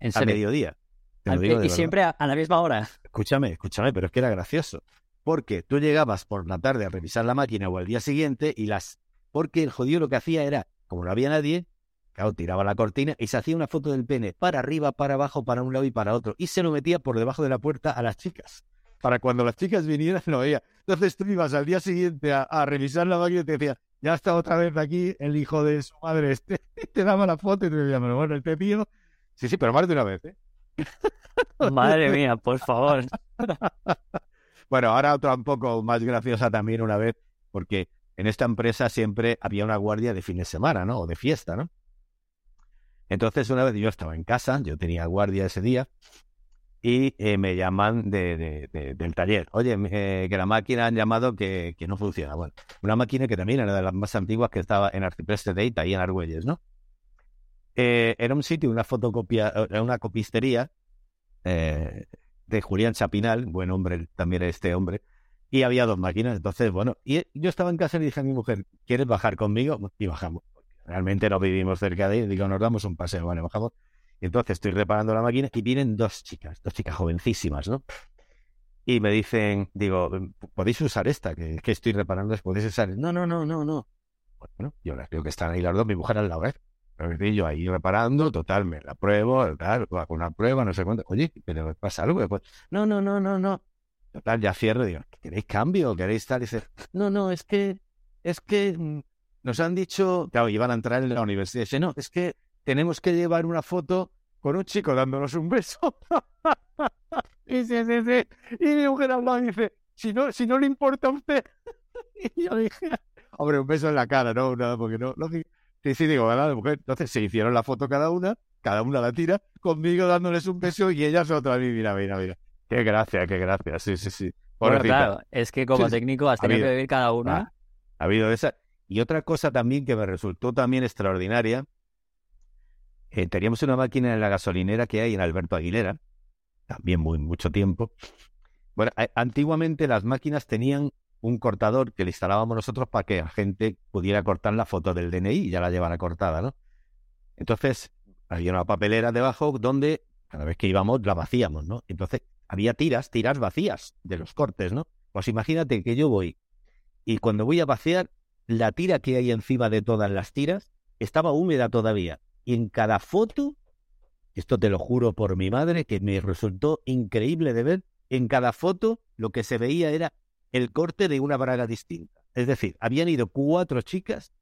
En a mediodía. Te lo Al- digo de y verdad. siempre a, a la misma hora. Escúchame, escúchame, pero es que era gracioso. Porque tú llegabas por la tarde a revisar la máquina o al día siguiente y las... Porque el jodido lo que hacía era, como no había nadie, claro, tiraba la cortina y se hacía una foto del pene para arriba, para abajo, para un lado y para otro. Y se lo metía por debajo de la puerta a las chicas. Para cuando las chicas vinieran lo veía. Entonces tú ibas al día siguiente a, a revisar la máquina y te decía, ya está otra vez aquí el hijo de su madre este. Te daba la foto y te decía, pero bueno, este tío... Sí, sí, pero más de una vez, ¿eh? Madre mía, por favor. Bueno, ahora otra un poco más graciosa también una vez, porque en esta empresa siempre había una guardia de fin de semana, ¿no? O de fiesta, ¿no? Entonces una vez yo estaba en casa, yo tenía guardia ese día, y eh, me llaman de, de- de- del taller. Oye, eh, que la máquina han llamado que, que no funciona. Bueno, una máquina que también era de las más antiguas que estaba en Arcipreste Date, ahí en Argüelles, ¿no? Eh, era un sitio, una fotocopia, eh, una copistería eh, de Julián Chapinal, buen hombre también este hombre, y había dos máquinas. Entonces, bueno, y yo estaba en casa y dije a mi mujer, ¿quieres bajar conmigo? Y bajamos. Realmente no vivimos cerca de ahí, digo, nos damos un paseo, vale, bajamos. Entonces estoy reparando la máquina y vienen dos chicas, dos chicas jovencísimas, ¿no? Y me dicen, digo, ¿podéis usar esta? Que, que estoy reparando, ¿podéis usar? No, no, no, no, no. Bueno, yo las veo que están ahí las dos, mi mujer al lado, ¿eh? Yo ahí reparando, total, me la pruebo, tal, hago una prueba, no sé cuánto. Oye, pero pasa algo. Pues, no, no, no, no, no. Total, ya cierro, digo, ¿queréis cambio? ¿Queréis tal? Y dice, no, no, es que, es que mm, nos han dicho, claro, iban a entrar en la universidad. Dice, no, es que tenemos que llevar una foto con un chico dándonos un beso. y, sí, sí, sí. y mi mujer lado y dice, si no, si no le importa a usted. y yo dije, hombre, un beso en la cara, no, nada, porque no, no Sí, sí, digo, ¿verdad? Mujer. Entonces se hicieron la foto cada una, cada una la tira, conmigo dándoles un beso y ellas otra mira, mira, mira. Qué gracia, qué gracia, sí, sí, sí. Bueno, claro, es que como Sí, técnico has Ha tenido que habido. vivir cada una. Ah, ha habido esa. Y otra cosa también que me resultó también extraordinaria, eh, teníamos una máquina en la gasolinera que hay en Alberto Aguilera, también muy mucho tiempo. Bueno, antiguamente las máquinas tenían un cortador que le instalábamos nosotros para que la gente pudiera cortar la foto del DNI y ya la llevara cortada, ¿no? Entonces, había una papelera debajo donde cada vez que íbamos la vacíamos, ¿no? Entonces, había tiras, tiras vacías de los cortes, ¿no? Pues imagínate que yo voy y cuando voy a vaciar, la tira que hay encima de todas las tiras estaba húmeda todavía. Y en cada foto, esto te lo juro por mi madre, que me resultó increíble de ver, en cada foto lo que se veía era el corte de una braga distinta. Es decir, habían ido cuatro chicas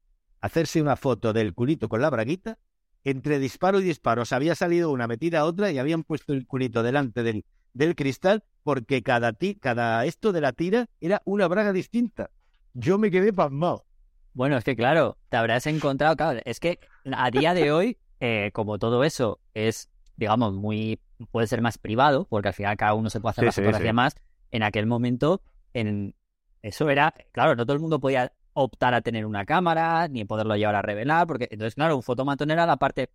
a hacerse una foto del culito con la braguita, entre disparo y disparo se había salido una metida a otra y habían puesto el culito delante del, del cristal porque cada, ti, cada esto de la tira era una braga distinta. Yo me quedé pasmado. Bueno, es que claro, te habrás encontrado, claro, es que a día de hoy, eh, como todo eso es, digamos, muy, puede ser más privado, porque al final cada uno se puede hacer Sí, la sí, sí. más, en aquel momento, en eso era, claro, no todo el mundo podía optar a tener una cámara, ni poderlo llevar a revelar, porque entonces, claro, un fotomatón era la parte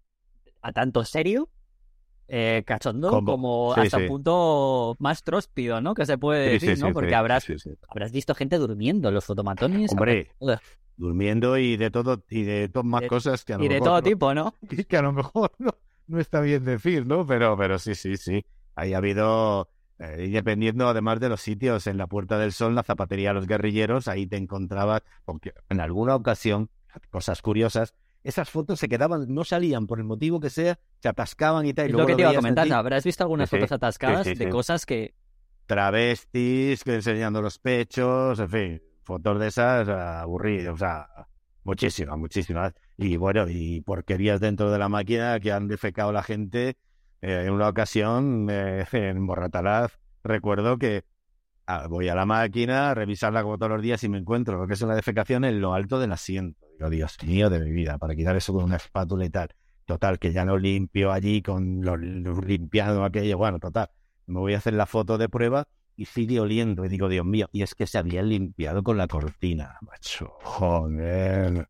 a tanto serio, eh, cachondo, Como- como sí, hasta sí. un punto más tróspido, ¿no? Que se puede Sí, decir, ¿no? Porque habrás, habrás visto gente durmiendo en los fotomatones. Hombre, habrás- durmiendo y de todo y de todas más De- cosas que a lo y de todo no- tipo, ¿no? y que a lo mejor no, no está bien decir, ¿no? Pero, pero sí, sí, sí. Ahí ha habido, eh, dependiendo además de los sitios, en la Puerta del Sol, la zapatería de los guerrilleros, ahí te encontrabas, porque en alguna ocasión, cosas curiosas, esas fotos se quedaban, no salían por el motivo que sea, se atascaban y tal. y Es luego lo que te iba a comentar. Habrás visto algunas Sí, fotos atascadas Sí, sí, de cosas que. travestis que enseñando los pechos, en fin, fotos de esas aburridas, o sea, muchísimas, muchísimas. Y bueno, y porquerías dentro de la máquina que han defecado la gente. Eh, en una ocasión, eh, en Borratalaz, recuerdo que ah, voy a la máquina, a revisarla como todos los días y me encuentro lo que es una defecación en lo alto del asiento. Digo, Dios mío de mi vida, para quitar eso con una espátula y tal. Total, que ya no limpio allí con lo, lo limpiado aquello. Bueno, total, me voy a hacer la foto de prueba y sigue oliendo. Y digo, Dios mío, y es que se había limpiado con la cortina, macho. Joder.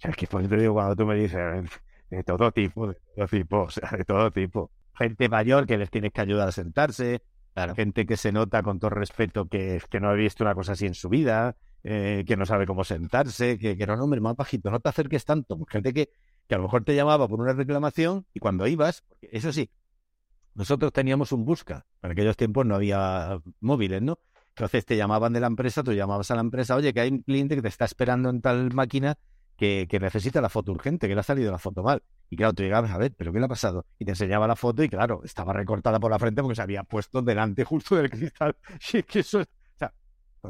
Es que por eso te digo, cuando tú me dices, de todo tipo, de todo tipo, o sea, de todo tipo. Gente mayor que les tienes que ayudar a sentarse, gente que se nota con todo respeto que, que no ha visto una cosa así en su vida, eh, que no sabe cómo sentarse, que, que no, hombre, más bajito, no te acerques tanto. Gente que, que a lo mejor te llamaba por una reclamación y cuando ibas, eso sí, nosotros teníamos un busca. En aquellos tiempos no había móviles, ¿no? Entonces te llamaban de la empresa, tú llamabas a la empresa, oye, que hay un cliente que te está esperando en tal máquina que, que necesita la foto urgente, que le ha salido la foto mal. Y claro, tú llegabas a ver, ¿pero qué le ha pasado? Y te enseñaba la foto y claro, estaba recortada por la frente porque se había puesto delante justo del cristal. Y es que eso, o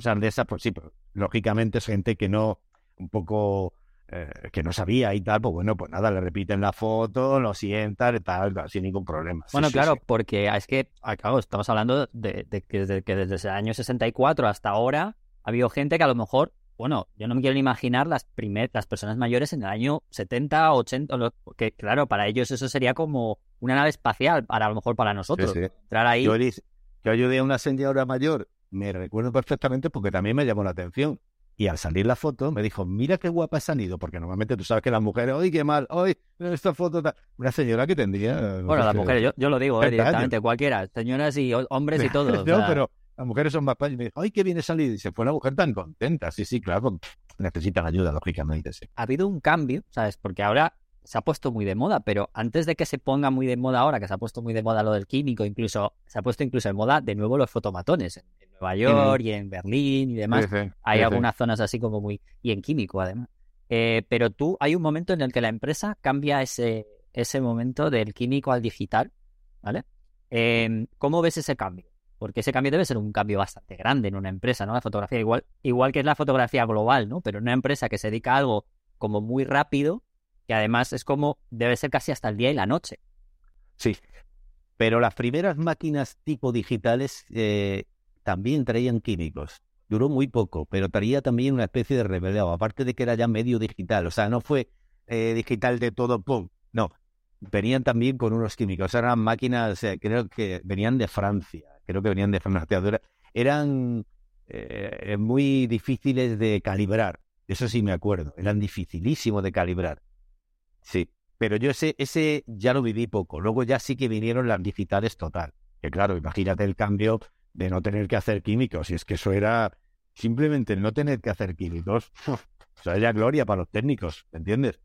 sea, de esas, pues sí, pero lógicamente es gente que no, un poco eh, que no sabía y tal, pues bueno, pues nada, le repiten la foto, lo sientan y tal, sin ningún problema. Bueno, sí, claro, sí. porque es que, ah, claro, estamos hablando de, de que, desde, que desde el año 64 hasta ahora ha habido gente que a lo mejor, bueno, yo no me quiero ni imaginar las primer, las personas mayores en el año 70, 80, lo- que claro, para ellos eso sería como una nave espacial, para a lo mejor para nosotros. Entrar ahí, Yo, yo ayudé a una señora mayor, me recuerdo perfectamente porque también me llamó la atención. Y al salir la foto me dijo, mira qué guapa has salido, porque normalmente tú sabes que las mujeres, ¡ay, qué mal! ¡ay, esta foto! tal". Una señora que tendría... no bueno, las mujeres, yo, yo lo digo eh, 30 años. directamente, cualquiera, señoras y ho- hombres y todo. o no, sea, pero las mujeres son más. Y me dijo, ¡ay, qué bien he salido! Y se fue una mujer tan contenta. Sí, sí, claro, necesitan ayuda, lógicamente, sí. ha habido un cambio, ¿sabes? Porque ahora se ha puesto muy de moda, pero antes de que se ponga muy de moda ahora, que se ha puesto muy de moda lo del químico, incluso se ha puesto incluso en moda de nuevo los fotomatones en, en Nueva York y en Berlín y demás. Sí, Hay algunas zonas así como muy... y en químico además. Eh, pero tú, hay un momento en el que la empresa cambia ese, ese momento del químico al digital, ¿vale? Eh, ¿Cómo ves ese cambio? Porque ese cambio debe ser un cambio bastante grande en una empresa, ¿no? La fotografía, igual, igual que es la fotografía global, ¿no? Pero en una empresa que se dedica a algo como muy rápido, que además es como, debe ser casi hasta el día y la noche. Sí. Pero las primeras máquinas tipo digitales eh, también traían químicos. Duró muy poco, pero traía también una especie de revelado, aparte de que era ya medio digital. O sea, no fue eh, digital de todo, ¡pum! No. Venían también con unos químicos. Eran máquinas, eh, creo que venían de Francia. Creo que venían de Francia. Era- Eran muy difíciles de calibrar. Eso sí me acuerdo. Eran dificilísimos de calibrar. Sí. Pero yo ese, ese ya lo viví poco. Luego ya sí que vinieron las digitales total. Que claro, imagínate el cambio de no tener que hacer químicos. Y es que eso era simplemente no tener que hacer químicos. O sea, ya gloria para los técnicos, ¿me entiendes?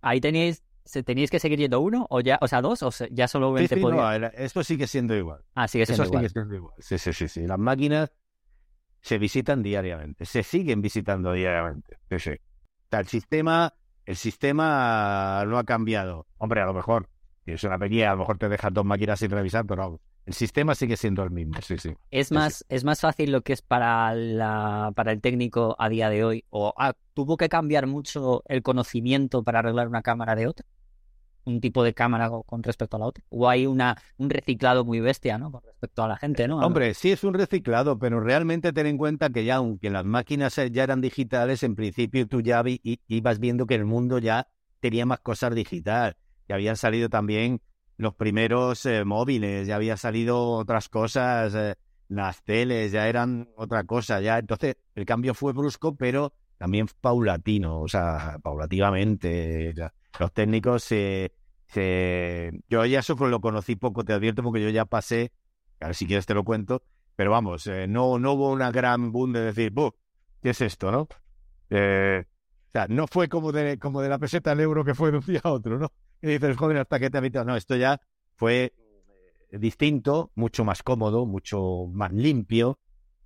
Ahí teníais, se- teníais que seguir yendo uno, o ya, o sea, dos, o ya Sí, solamente sí, no, era- esto sigue siendo igual. Ah, sigue Eso siendo igual. sigue siendo igual. Sí, sí, sí, sí. Las máquinas se visitan diariamente, se siguen visitando diariamente. Sí, sí. O sea, el sistema, el sistema no ha cambiado. Hombre, a lo mejor, si es una pequeña, a lo mejor te dejas dos máquinas sin revisar, pero el sistema sigue siendo el mismo. Sí, sí. Es Sí, más, es más fácil lo que es para la, para el técnico a día de hoy. O ah, tuvo que cambiar mucho el conocimiento para arreglar una cámara de otra, un tipo de cámara co- con respecto a la otra. O hay una un reciclado muy bestia, ¿no? Con respecto a la gente, ¿no? Hombre, sí es un reciclado, pero realmente ten en cuenta que ya, aunque las máquinas eh, ya eran digitales, en principio tú ya vi- i- ibas viendo que el mundo ya tenía más cosas digital. Ya habían salido también los primeros eh, móviles, ya había salido otras cosas, eh, las teles ya eran otra cosa, ya. Entonces, el cambio fue brusco, pero también paulatino, o sea, paulativamente. ya. Los técnicos se. Yo ya eso lo conocí poco, te advierto, porque yo ya pasé a ver si quieres te lo cuento, pero vamos, eh, no, no hubo una gran boom de decir, "Buh, ¿qué es esto, no? Eh, o sea, no fue como de, como de la peseta al euro que fue de un día a otro, ¿no? Y dices, joder, hasta que te habita. No, esto ya fue eh, distinto, mucho más cómodo, mucho más limpio.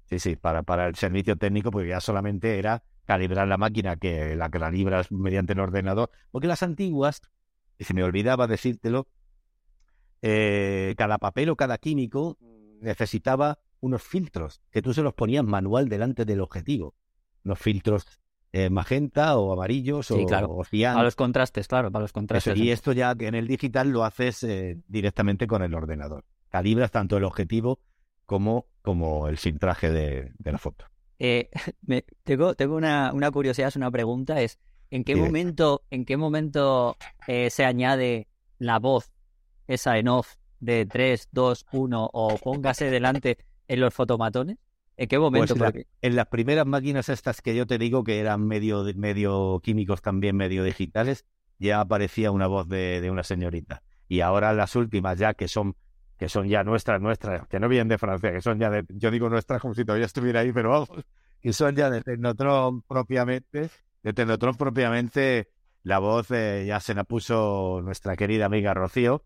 Sí, sí, para, para el servicio técnico, porque ya solamente era calibrar la máquina, que la que la libras mediante el ordenador. Porque las antiguas, y se me olvidaba decírtelo, eh, cada papel o cada químico necesitaba unos filtros que tú se los ponías manual delante del objetivo. Unos filtros eh, magenta o amarillos Sí, o, claro. o cian. Para los contrastes, claro, para los Eso, contrastes. y esto ya en el digital lo haces eh, directamente con el ordenador. Calibras tanto el objetivo como, como el filtraje de, de la foto. Eh, me- tengo tengo una, una curiosidad, es una pregunta, es ¿en qué momento, en qué momento eh, se añade la voz, esa en off de 3, 2, 1 o póngase delante en los fotomatones? ¿En qué momento? Pues la- En las primeras máquinas estas que yo te digo que eran medio, medio químicos también, medio digitales, ya aparecía una voz de, de una señorita. Y ahora las últimas ya que son que son ya nuestras, nuestras, que no vienen de Francia, que son ya de, yo digo nuestras como si todavía estuviera ahí, pero vamos, que son ya de Tecnotron propiamente, de Tecnotron propiamente, la voz eh, ya se la puso nuestra querida amiga Rocío,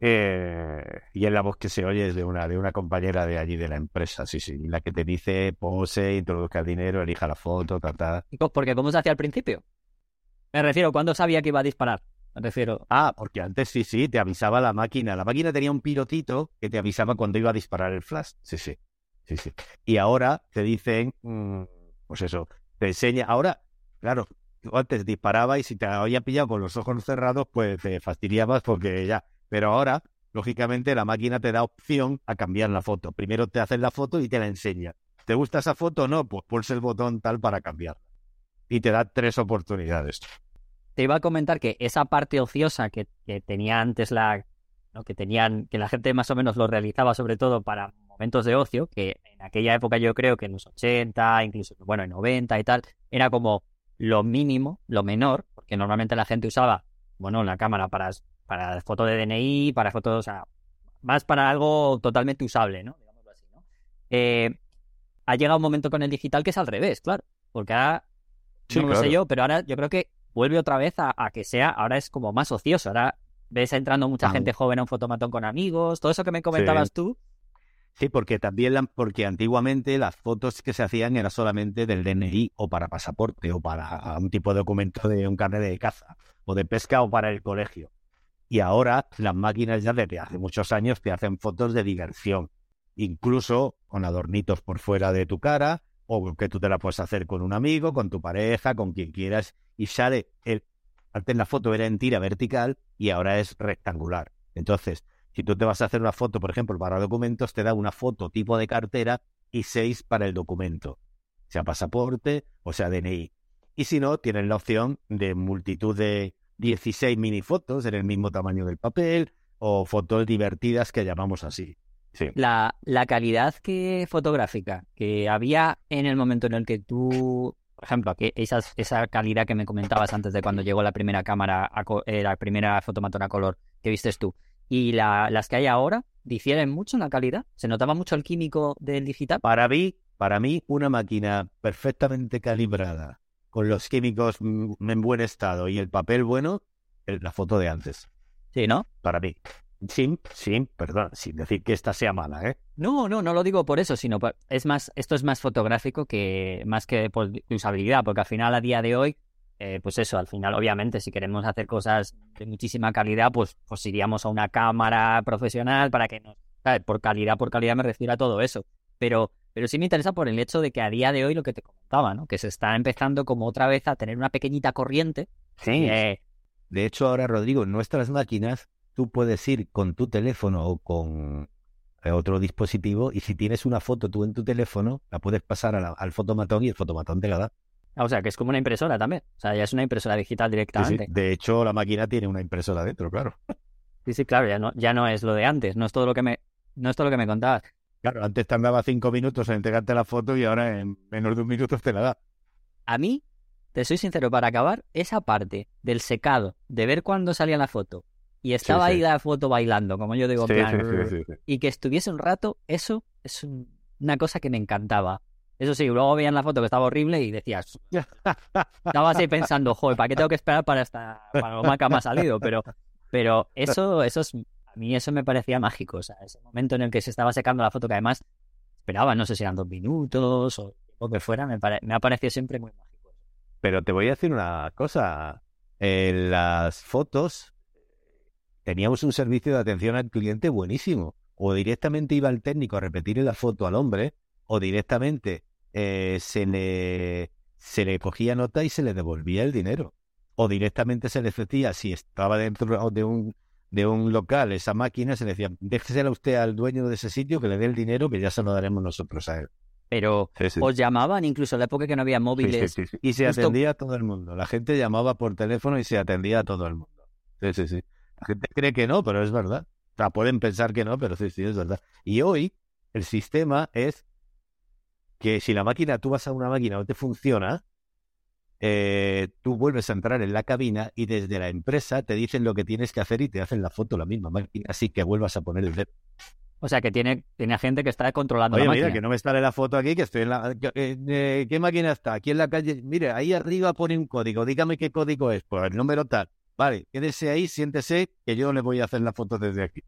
eh, y es la voz que se oye es de una, de una compañera de allí de la empresa, sí, sí, la que te dice pose, introduzca el dinero, elija la foto, ta, ta. Porque ¿cómo se hacía al principio? Me refiero, ¿cuándo sabía que iba a disparar? Refiero, Ah, porque antes sí, sí, te avisaba la máquina. La máquina tenía un pilotito que te avisaba cuando iba a disparar el flash. Sí, sí, sí, sí. Y ahora te dicen, mm, pues eso, te enseña. Ahora, claro, antes disparaba y si te había pillado con los ojos cerrados, pues te fastidiabas porque ya. Pero ahora, lógicamente, la máquina te da opción a cambiar la foto. Primero te hacen la foto y te la enseña. ¿Te gusta esa foto o no? Pues pulsa el botón tal para cambiarla. Y te da tres oportunidades. Te iba a comentar que esa parte ociosa que, que tenía antes la, ¿no? que tenían, que la gente más o menos lo realizaba sobre todo para momentos de ocio, que en aquella época yo creo que en los 80, incluso, bueno, en 90 y tal, era como lo mínimo, lo menor, porque normalmente la gente usaba, bueno, la cámara para, para foto de DNI, para fotos, o sea, más para algo totalmente usable, ¿no? Digámoslo así, ¿no? Eh, ha llegado un momento con el digital que es al revés, claro, porque ahora, Sí, no lo sé yo, pero ahora yo creo que vuelve otra vez a, a que sea, ahora es como más ocioso, ahora ves entrando mucha Ah. gente joven a un fotomatón con amigos, todo eso que me comentabas tú, Sí, porque también la- porque antiguamente las fotos que se hacían eran solamente del DNI o para pasaporte o para un tipo de documento de un carnet de caza o de pesca o para el colegio. Y ahora las máquinas ya desde hace muchos años te hacen fotos de diversión, incluso con adornitos por fuera de tu cara o que tú te la puedes hacer con un amigo, con tu pareja, con quien quieras y sale el antes la foto era en tira vertical y ahora es rectangular. Entonces, si tú te vas a hacer una foto, por ejemplo, para documentos, te da una foto tipo de cartera y seis para el documento, sea pasaporte o sea DNI. Y si no, tienen la opción de multitud de 16 mini fotos en el mismo tamaño del papel o fotos divertidas que llamamos así. Sí. la, la calidad que fotográfica que había en el momento en el que tú, por ejemplo, esas, esa calidad que me comentabas antes de cuando llegó la primera cámara, a eh, la primera fotomatón a color que vistes tú, y la- las que hay ahora, difieren mucho en la calidad. ¿Se notaba mucho el químico del digital? Para mí, para mí, una máquina perfectamente calibrada, con los químicos en buen estado y el papel bueno, la foto de antes. Sí, ¿no? Para mí. Sin, sin, perdón, sin decir que esta sea mala, ¿eh? No, no, no lo digo por eso, sino por- es más, esto es más fotográfico que más que por usabilidad, porque al final a día de hoy, eh, pues eso, al final obviamente si queremos hacer cosas de muchísima calidad, pues, pues iríamos a una cámara profesional para que nos, ¿sabes? por calidad, por calidad me refiero a todo eso, pero, pero sí me interesa por el hecho de que a día de hoy lo que te comentaba, ¿no? Que se está empezando como otra vez a tener una pequeñita corriente. eh, De hecho, ahora, Rodrigo, nuestras máquinas, tú puedes ir con tu teléfono o con eh, otro dispositivo y si tienes una foto tú en tu teléfono, la puedes pasar la- al fotomatón y el fotomatón te la da. o sea, que es como una impresora también, o sea, ya es una impresora digital Sí, sí. directamente. De hecho, la máquina tiene una impresora dentro, claro. Sí, sí, claro, ya no, ya no es lo de antes, no es todo lo que me, no es todo lo que me contabas. Claro, antes tardaba cinco minutos en entregarte la foto y ahora en menos de un minuto te la da. A mí, te soy sincero, para acabar, esa parte del secado, de ver cuándo salía la foto, y estaba sí. ahí la foto bailando, como yo digo, Sí, plan, y que estuviese un rato, eso es un- una cosa que me encantaba. Eso sí, luego veían la foto que estaba horrible y decías, estaba así pensando, joder, ¿para qué tengo que esperar para esta que me ha salido? Pero, pero eso, eso es, a mí eso me parecía mágico, o sea, ese momento en el que se estaba secando la foto que además esperaba, no sé si eran dos minutos o lo que fuera, me, pare- me ha parecido siempre muy mágico. Pero te voy a decir una cosa. En las fotos teníamos un servicio de atención al cliente buenísimo. O directamente iba el técnico a repetir la foto al hombre, o directamente eh, se le se le cogía nota y se le devolvía el dinero. O directamente se le decía si estaba dentro de un de un local esa máquina, se le decía, déjesela usted al dueño de ese sitio que le dé el dinero que ya se lo daremos nosotros a él. Pero Sí, sí. os llamaban incluso en la época que no había móviles. sí, sí. Y se Justo- atendía a todo el mundo. La gente llamaba por teléfono y se atendía a todo el mundo. Sí, sí, sí. La gente cree que no, pero es verdad. O sea, pueden pensar que no, pero sí, sí, es verdad. Y hoy el sistema es que si la máquina, tú vas a una máquina no te funciona, eh, tú vuelves a entrar en la cabina y desde la empresa te dicen lo que tienes que hacer y te hacen la foto la misma máquina, así que vuelvas a poner el dedo. O sea, que tiene, tiene gente que está controlando Oye, la mira, máquina. que no me sale la foto aquí, que estoy en la... eh, eh, ¿Qué máquina está? Aquí en la calle. Mire, ahí arriba pone un código. Dígame qué código es. Pues el número tal. Vale, quédese ahí, siéntese, que yo le voy a hacer la foto desde aquí.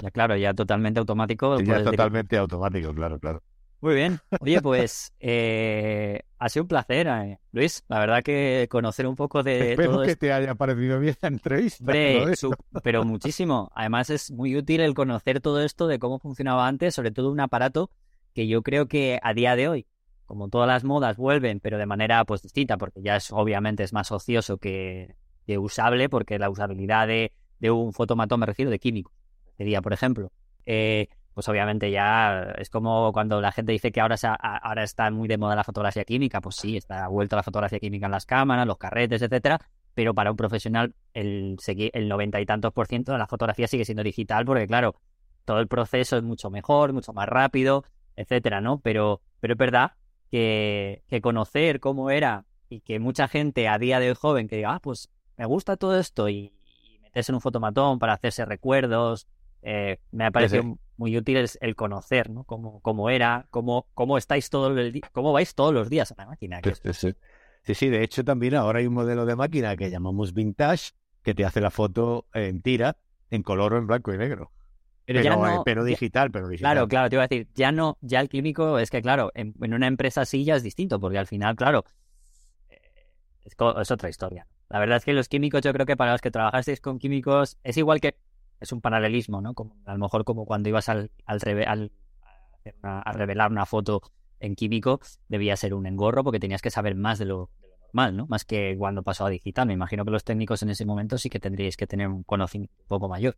Ya, claro, ya totalmente automático. Ya decir- totalmente automático, claro, claro. Muy bien. Oye, pues eh, ha sido un placer, eh, Luis. La verdad que conocer un poco de Espero todo que esto. te haya parecido bien la entrevista. Hombre, ¿no? su- pero muchísimo. Además es muy útil el conocer todo esto de cómo funcionaba antes, sobre todo un aparato que yo creo que a día de hoy, como todas las modas vuelven, pero de manera pues distinta, porque ya es obviamente es más ocioso que, que usable, porque la usabilidad de, de un fotomatón, me refiero, de químico, sería, por ejemplo, eh, pues obviamente ya es como cuando la gente dice que ahora, se ahora está muy de moda la fotografía química, pues sí, está vuelta la fotografía química en las cámaras, los carretes, etcétera, pero para un profesional el noventa y tantos por ciento de la fotografía sigue siendo digital porque, claro, todo el proceso es mucho mejor, mucho más rápido, etcétera, ¿no? Pero, pero es verdad que, que conocer cómo era y que mucha gente a día de hoy joven que diga, ah, pues me gusta todo esto y, y meterse en un fotomatón para hacerse recuerdos, eh, me ha parecido sí. muy útil el, el conocer, ¿no? Cómo, cómo era, cómo, cómo estáis todo el día, cómo vais todos los días a la máquina. que Sí, sí, sí. De hecho también ahora hay un modelo de máquina que llamamos vintage que te hace la foto en tira, en color o en blanco y negro. Pero ya no- eh, pero digital, pero digital. Claro, claro, te iba a decir, ya no, ya el químico es que, claro, en, en una empresa así ya es distinto, porque al final, claro, eh, es, es otra historia. La verdad es que los químicos, yo creo que para los que trabajasteis con químicos, es igual que, es un paralelismo, ¿no? Como, a lo mejor como cuando ibas al, al, al- a, a revelar una foto en químico, debía ser un engorro porque tenías que saber más de lo, de lo normal, ¿no? Más que cuando pasó a digital. Me imagino que los técnicos en ese momento sí que tendríais que tener un conocimiento un poco mayor.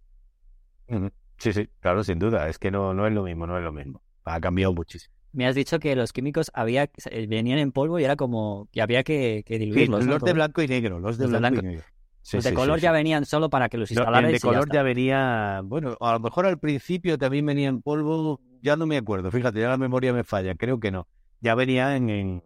Sí, sí, claro, sin duda. Es que no, no es lo mismo, no es lo mismo. Ha cambiado muchísimo. Me has dicho que los químicos había eh, venían en polvo y era como que había que, que Sí, diluirlos. ¿no? los de blanco y negro, los de Los de blanco, y negro. Sí, Los de sí, color sí, ya sí. venían solo para que los No, instalarais. el de ya color ya venía, bueno, a lo mejor al principio también venía en polvo, ya no me acuerdo, fíjate, ya la memoria me falla, creo que no. Ya venía en, en-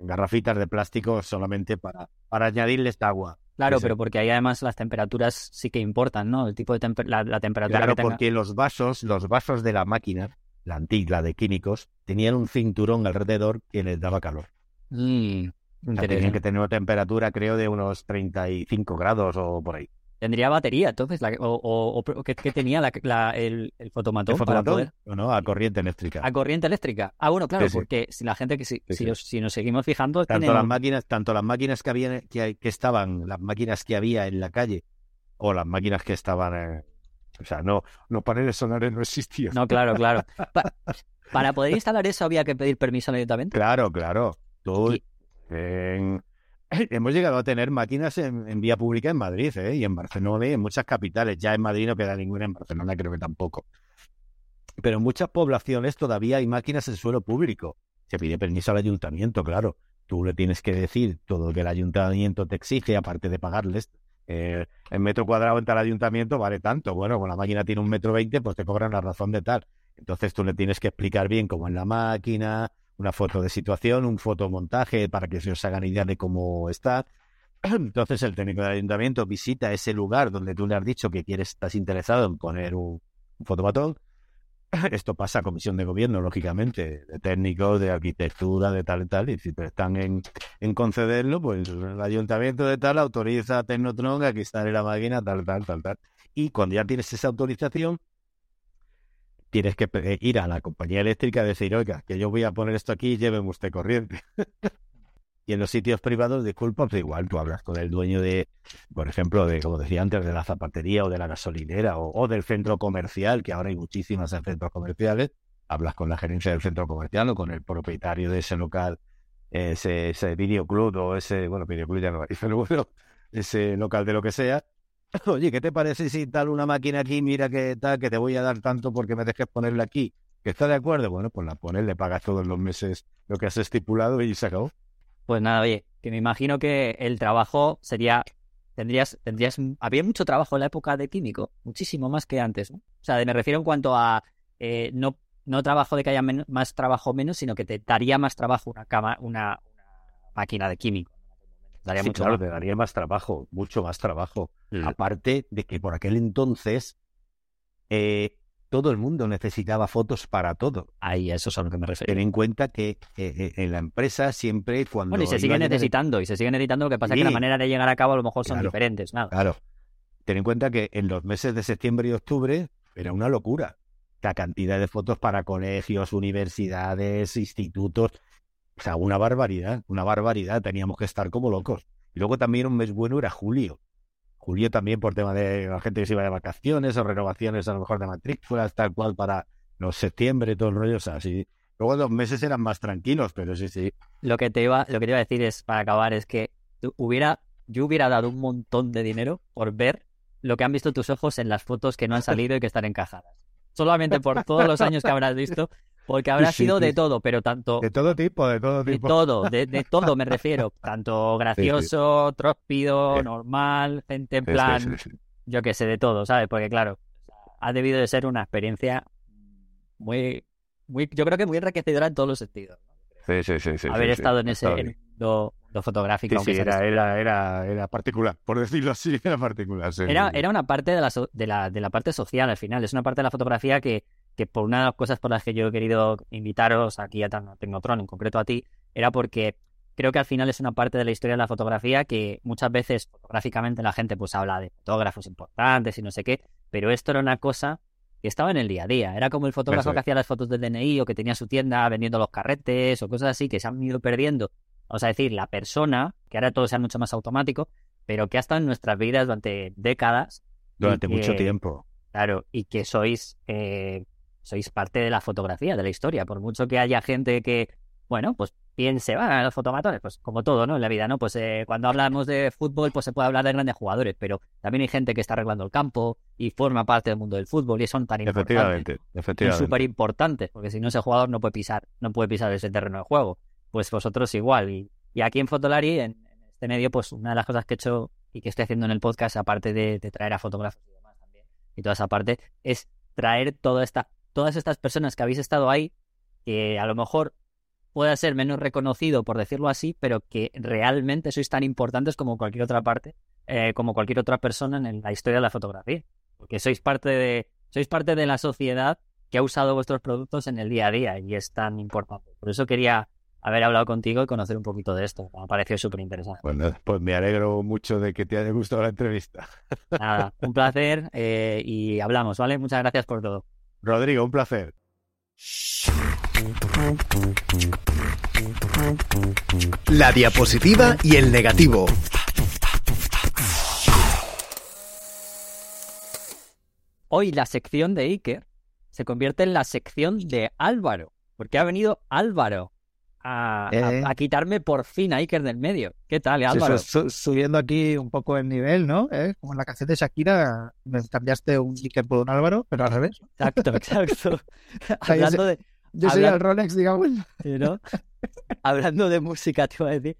en garrafitas de plástico solamente para, para añadirle esta agua. Claro, Sí, sí. pero porque ahí además las temperaturas sí que importan, ¿no? El tipo de temper- la, la temperatura Claro, que tenga. porque los vasos, los vasos de la máquina, la antigua, de químicos, tenían un cinturón alrededor que les daba calor. Mm, O sea, tenían que tener una temperatura, creo, de unos 35 grados o por ahí. Tendría batería, entonces, la- o, o, o- ¿qué, qué tenía la, la- el, el fotomatón, ¿El para fotomatón? poder No, no, a corriente eléctrica. a corriente eléctrica? Ah, bueno, claro, Sí, sí. porque si la gente que si, Sí, si, nos seguimos fijando, tanto tienen las máquinas, tanto las máquinas que hay- que estaban, las máquinas que había en la calle, o las máquinas que estaban, eh, o sea, no, los paneles solares no existían. No, claro, claro. Pa- para poder instalar eso había que pedir permiso al ayuntamiento. Claro, claro. En- hemos llegado a tener máquinas en, en vía pública en Madrid, ¿eh? y en Barcelona y en muchas capitales. Ya en Madrid no queda ninguna, en Barcelona creo que tampoco. Pero en muchas poblaciones todavía hay máquinas en suelo público. Se pide permiso al ayuntamiento, claro. Tú le tienes que decir todo lo que el ayuntamiento te exige, aparte de pagarles. Eh, el metro cuadrado en tal ayuntamiento vale tanto. Bueno, con la máquina tiene un metro veinte, pues te cobran la razón de tal. Entonces tú le tienes que explicar bien cómo es la máquina, una foto de situación, un fotomontaje para que se os hagan idea de cómo está. Entonces el técnico del ayuntamiento visita ese lugar donde tú le has dicho que quieres, estás interesado en poner un, un fotomatón. Esto pasa a comisión de gobierno, lógicamente, de técnicos, de arquitectura, de tal y tal, y si están en, en concederlo, pues el ayuntamiento de tal autoriza a Tecnotron a que instale la máquina, tal, tal, tal, tal. Y cuando ya tienes esa autorización, tienes que ir a la compañía eléctrica y decir, oiga, que yo voy a poner esto aquí, lléveme usted corriente. y en los sitios privados, disculpa, pues igual tú hablas con el dueño de, por ejemplo, de, como decía antes, de la zapatería o de la gasolinera o, del centro comercial, que ahora hay muchísimas en centros comerciales, hablas con la gerencia del centro comercial o con el propietario de ese local, ese, ese videoclub o ese, bueno, videoclub ya no hay, pero ese local de lo que sea, oye, ¿qué te parece si tal una máquina aquí, mira que tal, que te voy a dar tanto porque me dejes ponerla aquí? ¿Que está de acuerdo? Bueno, pues la pones, le pagas todos los meses lo que has estipulado y se acabó. Pues nada, oye, que me imagino que el trabajo sería tendrías, tendrías, había mucho trabajo en la época de químico, muchísimo más que antes, ¿no? O sea, me refiero en cuanto a eh, no, no trabajo de que haya más trabajo menos, sino que te daría más trabajo una cama, una, máquina de químico. Daría mucho claro, te daría más trabajo, mucho más trabajo. Aparte de que por aquel entonces eh, todo el mundo necesitaba fotos para todo. Ahí, eso es a lo que me refiero. Ten en cuenta que eh, eh, en la empresa siempre cuando... Bueno, y se sigue necesitando, y se sigue necesitando, lo que pasa es que la manera de llegar a cabo a lo mejor son diferentes. Nada. Claro. Ten en cuenta que en los meses de septiembre y octubre era una locura. La cantidad de fotos para colegios, universidades, institutos. O sea, una barbaridad, una barbaridad. Teníamos que estar como locos. Y luego también un mes bueno era julio. Julio también por tema de la gente que se iba de vacaciones o renovaciones a lo mejor de matrículas, tal cual para los septiembre, todo el rollo, o sea. Luego los meses eran más tranquilos, pero sí, sí. Lo que te iba, lo que te iba a decir es, para acabar, es que hubiera, yo hubiera dado un montón de dinero por ver lo que han visto tus ojos en las fotos que no han salido y que están encajadas. Solamente por todos los años que habrás visto, porque habrá sido de todo, pero tanto... De todo tipo, de todo tipo. De todo, de, todo me refiero. Tanto gracioso, tróspido, normal, gente en plan... Yo qué sé, de todo, ¿sabes? Porque claro, ha debido de ser una experiencia muy... muy yo creo que muy enriquecedora en todos los sentidos. Sí, sí, sí. Haber estado en ese mundo fotográfico. Sí, era, era, era, era, particular, por decirlo así, era particular. Era, era una parte de la, de, la, de la parte social al final, es una parte de la fotografía que que por una de las cosas por las que yo he querido invitaros aquí a Tecnotron, en concreto a ti, era porque creo que al final es una parte de la historia de la fotografía que muchas veces fotográficamente la gente pues habla de fotógrafos importantes y no sé qué, pero esto era una cosa que estaba en el día a día. Era como el fotógrafo que hacía las fotos del DNI o que tenía su tienda vendiendo los carretes o cosas así que se han ido perdiendo. Vamos a decir, la persona, que ahora todo sea mucho más automático, pero que ha estado en nuestras vidas durante décadas. Durante mucho tiempo. Claro, y que sois eh, sois parte de la fotografía, de la historia. Por mucho que haya gente que, bueno, pues piense, va, los fotomatones, pues como todo, ¿no? En la vida, ¿no? Pues eh, cuando hablamos de fútbol, pues se puede hablar de grandes jugadores, pero también hay gente que está arreglando el campo y forma parte del mundo del fútbol y son tan importantes. Efectivamente, efectivamente. súper importantes, porque si no ese jugador no puede pisar, no puede pisar ese terreno de juego. Pues vosotros igual. Y, aquí en Fotolari, en, este medio, pues una de las cosas que he hecho y que estoy haciendo en el podcast, aparte de, de traer a fotógrafos y demás también, y toda esa parte, es traer toda esta todas estas personas que habéis estado ahí, que a lo mejor pueda ser menos reconocido, por decirlo así, pero que realmente sois tan importantes como cualquier otra parte, eh, como cualquier otra persona en la historia de la fotografía. Porque sois parte de, sois parte de la sociedad que ha usado vuestros productos en el día a día y es tan importante. Por eso quería haber hablado contigo y conocer un poquito de esto. Me ha parecido súper interesante. Bueno, pues me alegro mucho de que te haya gustado la entrevista. Nada, un placer eh, y hablamos, ¿vale? Muchas gracias por todo. Rodrigo, un placer. La diapositiva y el negativo. Hoy la sección de Iker se convierte en la sección de Álvaro, porque ha venido Álvaro eh. a, quitarme por fin a Iker del medio. ¿Qué tal, Álvaro? subiendo aquí un poco el nivel, ¿no? ¿Eh? Como en la canción de Shakira, me cambiaste un Iker por un Álvaro, pero al revés. Exacto, exacto. Hablando de... Yo soy el Rolex, digamos. Hablando de música, te voy a decir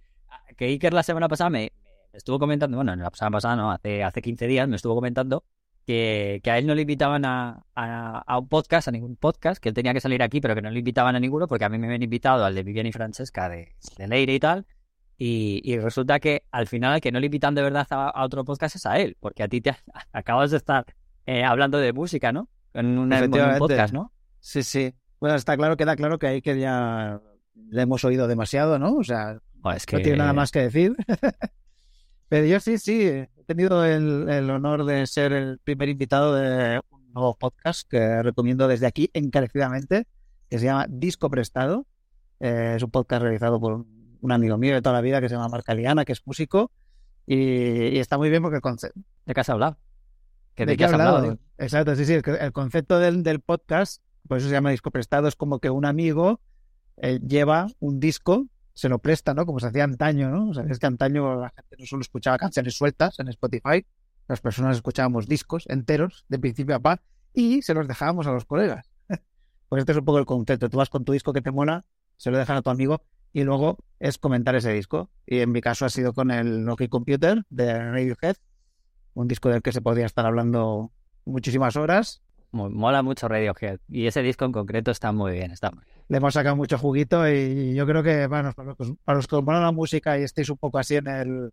que Iker la semana pasada me, estuvo comentando, bueno, la semana pasada no, hace, hace 15 días me estuvo comentando que, a él no le invitaban a, a, un podcast, a ningún podcast, que él tenía que salir aquí, pero que no le invitaban a ninguno, porque a mí me habían invitado al de Vivian y Francesca de, de Leire y tal. Y, resulta que al final al que no le invitan de verdad a, otro podcast es a él, porque a ti te acabas de estar eh, hablando de música, ¿no? En, un podcast, ¿no? Sí, sí. Bueno, está claro, queda claro que ahí que ya le hemos oído demasiado, ¿no? O sea, no tiene nada más que decir. Pero yo sí, sí, tenido el, honor de ser el primer invitado de un nuevo podcast que recomiendo desde aquí encarecidamente, que se llama Disco Prestado. Eh, es un podcast realizado por un amigo mío de toda la vida que se llama Marca Liana, que es músico, y, está muy bien porque el concepto... ¿De qué has hablado? ¿De, qué has hablado? Exacto, sí, sí, el, concepto del, del, podcast, por eso se llama Disco Prestado, es como que un amigo eh, lleva un disco se lo presta, ¿no? Como se hacía antaño, ¿no? O sea, es que antaño la gente no solo escuchaba canciones sueltas en Spotify, las personas escuchábamos discos enteros, de principio a par, y se los dejábamos a los colegas. pues este es un poco el concepto. Tú vas con tu disco que te mola, se lo dejas a tu amigo y luego es comentar ese disco. Y en mi caso ha sido con el Nokia Computer de Radiohead, un disco del que se podría estar hablando muchísimas horas. Mola mucho Radiohead y ese disco en concreto está muy bien, está Le hemos sacado mucho juguito y yo creo que bueno, para los que os mola la música y estéis un poco así en el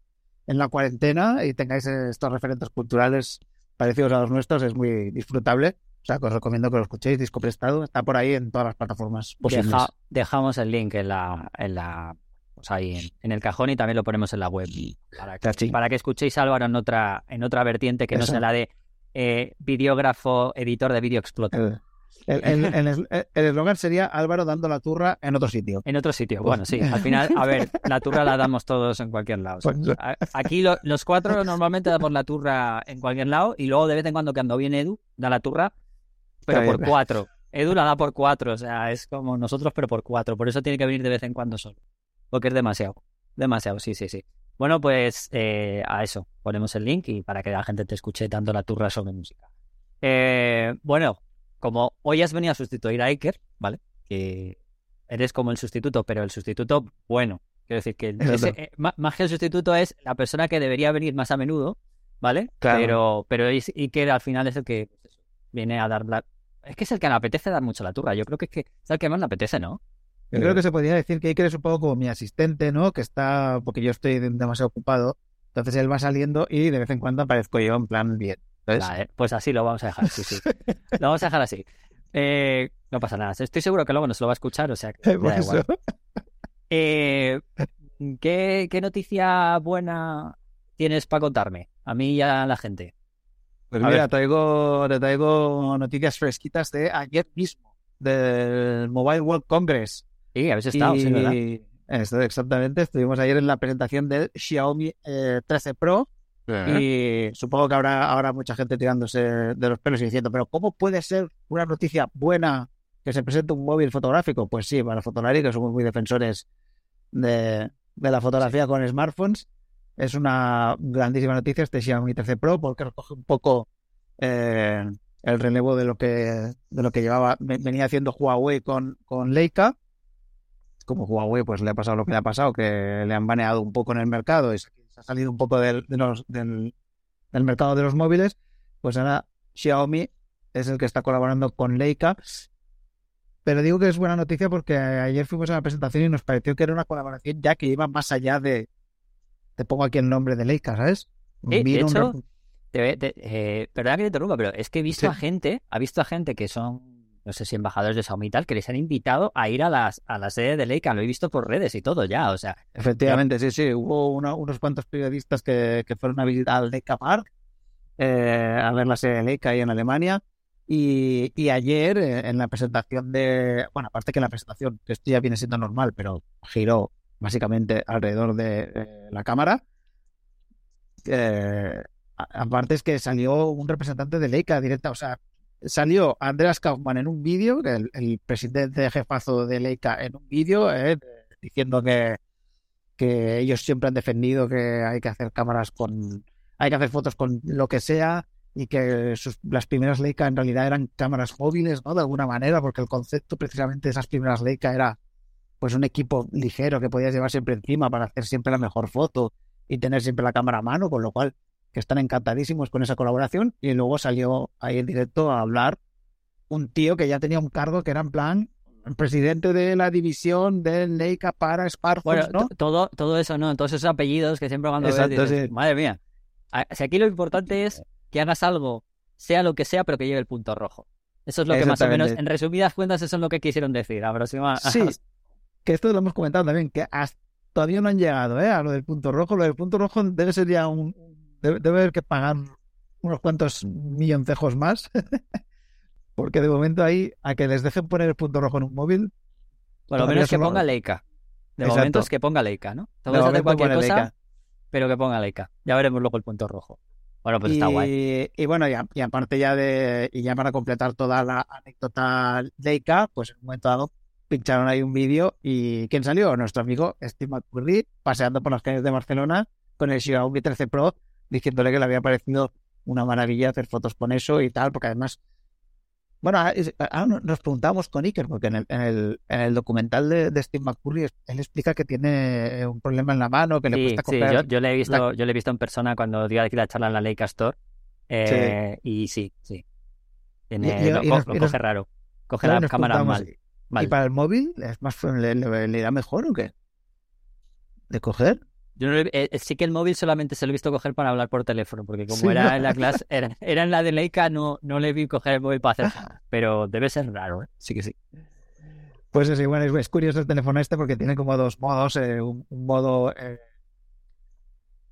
en la cuarentena y tengáis estos referentes culturales parecidos a los nuestros, es muy disfrutable. O sea, que os recomiendo que lo escuchéis, disco prestado, está por ahí en todas las plataformas posibles. dejamos el link en la, en la pues ahí en, el cajón y también lo ponemos en la web. Para que, para que escuchéis a Álvaro en otra, en otra vertiente que no sea la de eh, videógrafo, editor de Video Exploter. El eslogan sería Álvaro dando la turra en otro sitio. En otro sitio, bueno, sí. Al final, a ver, la turra la damos todos en cualquier lado. Pues aquí los cuatro normalmente damos la turra en cualquier lado y luego de vez en cuando cuando viene Edu, da la turra, pero por cuatro. Edu la da por cuatro, o sea, es como nosotros, pero por cuatro. Por eso tiene que venir de vez en cuando solo. Porque es demasiado. Demasiado, sí, sí, sí. Bueno, pues eh, a eso, ponemos el link y para que la gente te escuche dando la turra sobre música. Eh, bueno, como hoy has venido a sustituir a Iker, ¿vale? Que eres como el sustituto, pero el sustituto bueno. Quiero decir que eh, más que el sustituto es la persona que debería venir más a menudo, ¿vale? Pero, pero Iker al final es el que pues viene a dar la... Es que es el que le apetece dar mucho la turra. Yo creo que es, que es el que más le apetece, ¿no? Yo creo que se podría decir que Iker es un poco como mi asistente, ¿no? Que está, porque yo estoy demasiado ocupado. Entonces él va saliendo y de vez en cuando aparezco yo en plan bien pues así lo vamos a dejar, sí, sí. lo vamos a dejar así. Eh, no pasa nada. Estoy seguro que luego nos lo va a escuchar, o sea que da igual. Eh, ¿qué, noticia buena tienes para contarme? A mí y a la gente. Pues mira, traigo, te traigo noticias fresquitas de ayer mismo, del Mobile World Congress. Sí, habéis estado, sí, ¿verdad? exactamente. Estuvimos ayer en la presentación del Xiaomi 13 eh, Pro y supongo que habrá ahora mucha gente tirándose de los pelos y diciendo, pero ¿cómo puede ser una noticia buena que se presente un móvil fotográfico? Pues sí, para Fotolari, que somos muy defensores de, la fotografía con smartphones, es una grandísima noticia este Xiaomi 13 Pro porque recoge un poco eh, el relevo de lo que de lo que llevaba venía haciendo Huawei con, con Leica. Como Huawei pues le ha pasado lo que le ha pasado, que le han baneado un poco en el mercado y ha salido un poco del, del, mercado de los móviles, pues ahora Xiaomi es el que está colaborando con Leica. Pero digo que es buena noticia porque ayer fuimos a la presentación y nos pareció que era una colaboración ya que iba más allá de. Te pongo aquí el nombre de Leica, ¿sabes? de hecho, eh, perdona que te interrumpa, pero es que he visto a gente, ha visto a gente que son no sé si embajadores de Xiaomi y tal, que les han invitado a ir a las a la sede de Leica. Lo he visto por redes y todo ya, o sea. Efectivamente, sí, sí. Hubo unos cuantos periodistas que, fueron a visitar al Leica Park, eh, a ver la sede de Leica ahí en Alemania. Y, ayer, eh, en la presentación de. Bueno, aparte que en la presentación, que esto ya viene siendo normal, pero giró básicamente alrededor de eh, la cámara. aparte es que salió un representante de Leica directa, o sea, salió Andreas Kaufmann en un vídeo, el, el, presidente jefazo de Leica en un vídeo, eh, diciendo que, que ellos siempre han defendido que hay que hacer cámaras con, hay que hacer fotos con lo que sea y que sus, las primeras Leica en realidad eran cámaras móviles, ¿no? De alguna manera, porque el concepto precisamente de esas primeras Leica era pues un equipo ligero que podías llevar siempre encima para hacer siempre la mejor foto y tener siempre la cámara a mano, con lo cual que están encantadísimos con esa colaboración. Y luego salió ahí en directo a hablar un tío que ya tenía un cargo que era en plan presidente de la división de Leica para smartphones, ¿no? Todo, todo eso, ¿no? Todos esos apellidos que siempre cuando ves, madre mía. Si aquí lo importante es que hagas algo, sea lo que sea, pero que lleve el punto rojo. Eso es lo que más o menos, en resumidas cuentas, eso es lo que quisieron decir. Sí, que esto lo hemos comentado también, que hasta todavía no han llegado ¿eh? a lo del punto rojo. Lo del punto rojo debe ser ya un, debe, haber que pagar unos cuantos milloncejos más. Porque de momento ahí, a que les dejen poner el punto rojo en un móvil. Por lo menos que ponga Leica. De momento es que ponga Leica, ¿no? Todo hacer cualquier cosa, pero que ponga Leica. Ya veremos luego el punto rojo. Bueno, pues está guay. Y bueno, ya, y aparte ya de, y ya para completar toda la anécdota Leica, pues en un momento dado pincharon ahí un vídeo y ¿quién salió? Nuestro amigo Steve McCurry paseando por las calles de Barcelona con el Xiaomi 13 Pro diciéndole que le había parecido una maravilla hacer fotos con eso y tal, porque además, bueno, nos preguntamos con Iker, porque en el, en el, en el documental de, Steve McCurry él explica que tiene un problema en la mano, que le cuesta. Sí, yo, yo, le he visto, yo le he visto en persona cuando dio aquí la charla en la Leica Store, eh, y sí, sí. Tiene, lo, coge raro. Coge la cámara mal, ¿Y para el móvil es más le, le, irá mejor o qué? ¿De coger? Yo no, eh, sí que el móvil solamente se lo he visto coger para hablar por teléfono, porque como era en la clase, era, en la de Leica, no, no le vi coger el móvil para hacer pero debe ser raro, ¿eh? sí que sí. Pues es igual, es, curioso el teléfono este porque tiene como dos modos, eh, un, modo, eh,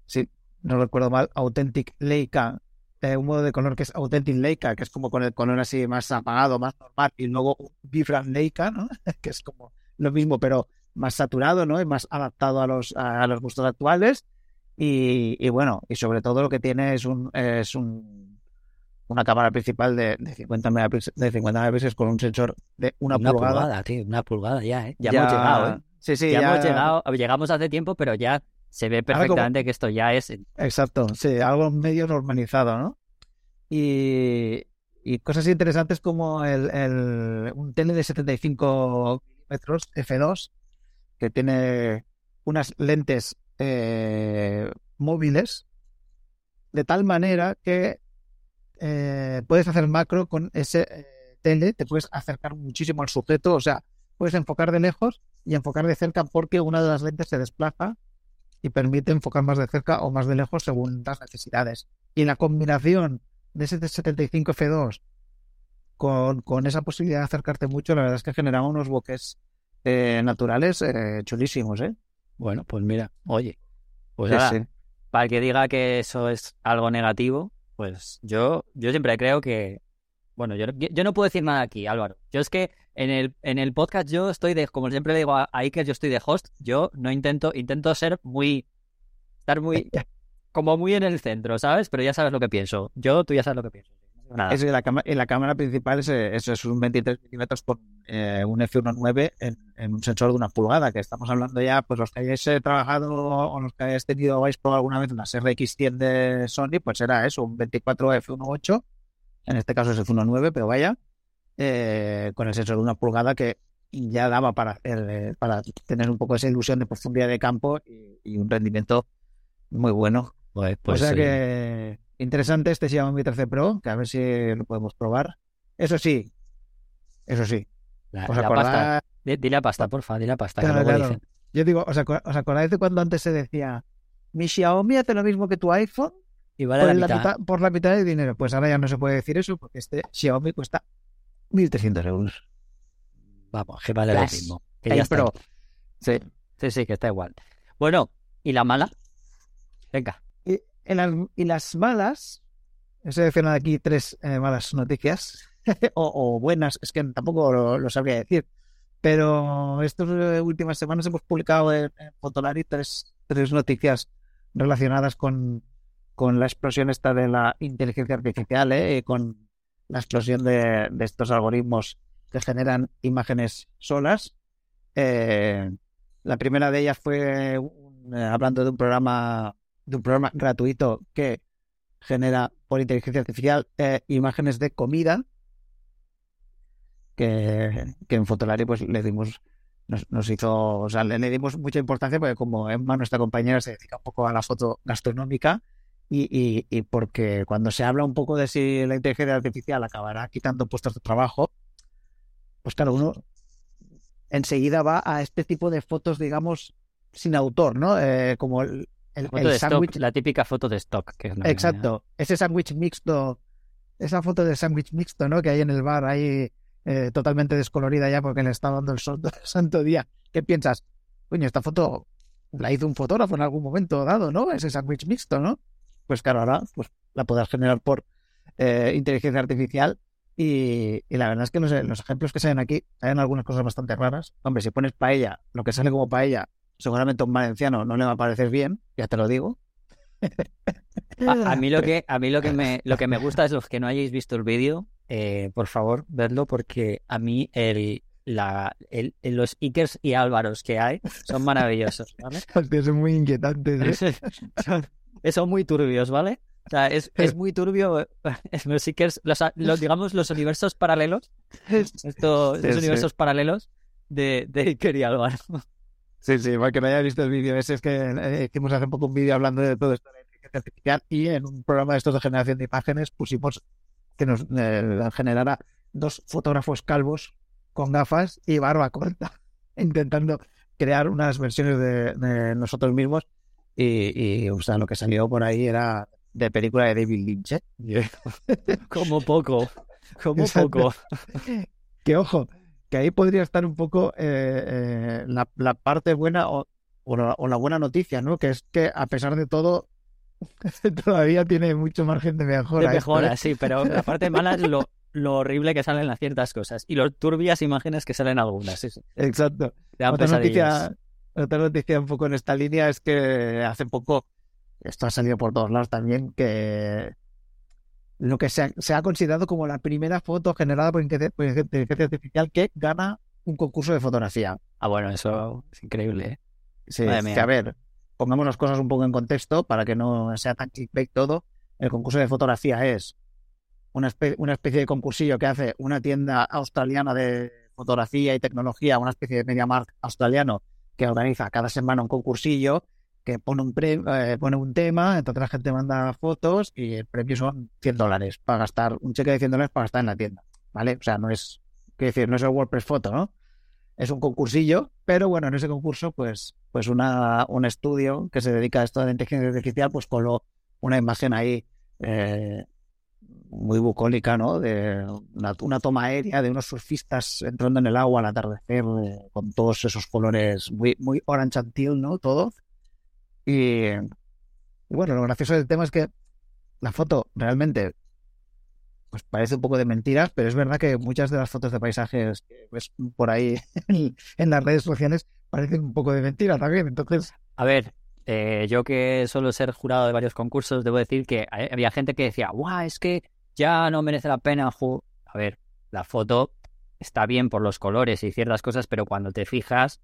sí, no recuerdo mal, Authentic Leica, un modo de color que es Authentic Leica, que es como con el color así más apagado, más normal, y luego Vibrant Leica, ¿no? que es como lo mismo, pero más saturado, ¿no? Y más adaptado a los, a, los gustos actuales. Y, bueno, y sobre todo lo que tiene es un, es un una cámara principal de, de 50 megapíxeles, de 50 megapíxeles con un sensor de una, una pulgada. tío, una pulgada ya, ¿eh? Ya, hemos llegado, ¿eh? Sí, sí, ya, hemos llegado, llegamos hace tiempo, pero ya se ve perfectamente que esto ya es. Exacto, sí, algo medio normalizado, ¿no? Y, y cosas interesantes como el, el, un tele de 75 milímetros F2 que tiene unas lentes eh, móviles de tal manera que eh, puedes hacer macro con ese eh, tele, te puedes acercar muchísimo al sujeto, o sea, puedes enfocar de lejos y enfocar de cerca porque una de las lentes se desplaza y permite enfocar más de cerca o más de lejos según las necesidades. Y la combinación de ese 75 F2 con, con esa posibilidad de acercarte mucho, la verdad es que genera unos bokeh eh, naturales eh, chulísimos, ¿eh? Bueno, pues mira, oye, pues para el que diga que eso es algo negativo, pues yo, yo siempre creo que, bueno, yo, yo no puedo decir nada aquí, Álvaro. Yo es que en el, en el podcast yo estoy de, como siempre le digo a Iker, yo estoy de host, yo no intento, intento ser muy, estar muy, como muy en el centro, ¿sabes? Pero ya sabes lo que pienso. Yo, tú ya sabes lo que pienso. Es la, en la cámara principal es, eso es un 23 milímetros con eh, un f1.9 en, en, un sensor de una pulgada, que estamos hablando ya, pues los que hayáis eh, trabajado o los que hayáis tenido o habéis probado alguna vez unas RX100 de Sony, pues era eso, un 24 f1.8, en este caso es f1.9, pero vaya, eh, con el sensor de una pulgada que ya daba para, para tener un poco esa ilusión de profundidad de campo y, un rendimiento muy bueno. Pues, o sea que Interesante este Xiaomi 13 Pro, que a ver si lo podemos probar. Eso sí, eso sí. La, ¿Os pasta. Dile a pasta, porfa, dile a pasta. Yo digo, ¿os, acordáis de cuando antes se decía mi Xiaomi hace lo mismo que tu iPhone? Y vale por, la mitad. por la mitad de dinero. Pues ahora ya no se puede decir eso porque este Xiaomi cuesta 1.300 euros. Vamos, que vale lo mismo. Que ya Pro. Sí. sí, sí, que está igual. Bueno, ¿y la mala? Venga y las malas, he seleccionado aquí tres eh, malas noticias, o, buenas, es que tampoco lo, sabría decir, pero estas eh, últimas semanas hemos publicado en, Fotolari tres, tres noticias relacionadas con, con la explosión esta de la inteligencia artificial, eh, con la explosión de, de, estos algoritmos que generan imágenes solas. la primera de ellas fue hablando de un programa de un programa gratuito que genera por inteligencia artificial eh, imágenes de comida que, que en Fotolari pues le dimos nos, hizo, o sea, le, dimos mucha importancia porque como Emma, nuestra compañera, se dedica un poco a la foto gastronómica y, y, porque cuando se habla un poco de si la inteligencia artificial acabará quitando puestos de trabajo, pues cada uno enseguida va a este tipo de fotos, digamos, sin autor, ¿no? Eh, como la típica foto de stock. Que Exacto, ese sándwich mixto, esa foto de sándwich mixto, ¿no? Que hay en el bar, ahí eh, totalmente descolorida ya porque le está dando el sol todo el santo día. ¿Qué piensas? Coño, esta foto la hizo un fotógrafo en algún momento dado, ¿no? Ese sándwich mixto, ¿no? Pues claro, ahora pues, la podrás generar por eh, inteligencia artificial y, la verdad es que los, los ejemplos que salen aquí hay algunas cosas bastante raras. Hombre, si pones paella, lo que sale como paella seguramente a un valenciano no le va a parecer bien, ya te lo digo. A, mí lo que a mí lo que me lo que me gusta es los que no hayáis visto el vídeo, eh, por favor, vedlo porque a mí el, la, el, los Ikers y Álvaros que hay son maravillosos, ¿vale? son muy inquietantes. ¿eh? son, muy turbios, ¿vale? O sea, es, es muy turbio. Seekers, los, los, digamos, los universos paralelos. Estos los universos paralelos de, de Iker y Álvaro. Sí, sí, para que no haya visto el vídeo ese, es que eh, hicimos hace poco un vídeo hablando de todo esto de inteligencia artificial y en un programa de estos de generación de imágenes pusimos que nos eh, generara dos fotógrafos calvos con gafas y barba corta, intentando crear unas versiones de, nosotros mismos y, o sea, lo que salió por ahí era de película de David Lynch. ¿eh? como poco, como poco. que ojo, que ahí podría estar un poco eh, eh, la, parte buena o, la, buena noticia, ¿no? Que es que a pesar de todo, todavía tiene mucho margen de mejora. De mejora, sí, pero la parte mala es lo, lo horrible que salen las ciertas cosas y los turbias imágenes que salen algunas. Sí, Exacto. Otra noticia, otra noticia un poco en esta línea es que hace poco, esto ha salido por todos lados también, que lo que se ha, considerado como la primera foto generada por inteligencia artificial que gana un concurso de fotografía. Ah, bueno, eso es increíble. ¿eh? Sí, a ver, pongamos las cosas un poco en contexto para que no sea tan clickbait todo. El concurso de fotografía es una, una especie de concursillo que hace una tienda australiana de fotografía y tecnología, una especie de media mark australiano que organiza cada semana un concursillo que pone un, eh, pone un tema, entonces la gente manda fotos y el premio son 100 dólares para gastar, un cheque de 100 dólares para gastar en la tienda, ¿vale? O sea, no es, qué decir, no es el WordPress Foto, ¿no? Es un concursillo, pero bueno, en ese concurso, pues, pues una, un estudio que se dedica a esto de inteligencia artificial, pues coló una imagen ahí eh, muy bucólica, ¿no? De una, toma aérea de unos surfistas entrando en el agua al atardecer, eh, con todos esos colores muy, muy orange and teal, ¿no? Todo. Y, bueno, lo gracioso del tema es que la foto realmente pues parece un poco de mentiras, pero es verdad que muchas de las fotos de paisajes que ves por ahí en, las redes sociales parecen un poco de mentira también. Entonces. A ver, eh, yo que suelo ser jurado de varios concursos, debo decir que había gente que decía, guau, es que ya no merece la pena. A ver, la foto está bien por los colores y ciertas cosas, pero cuando te fijas,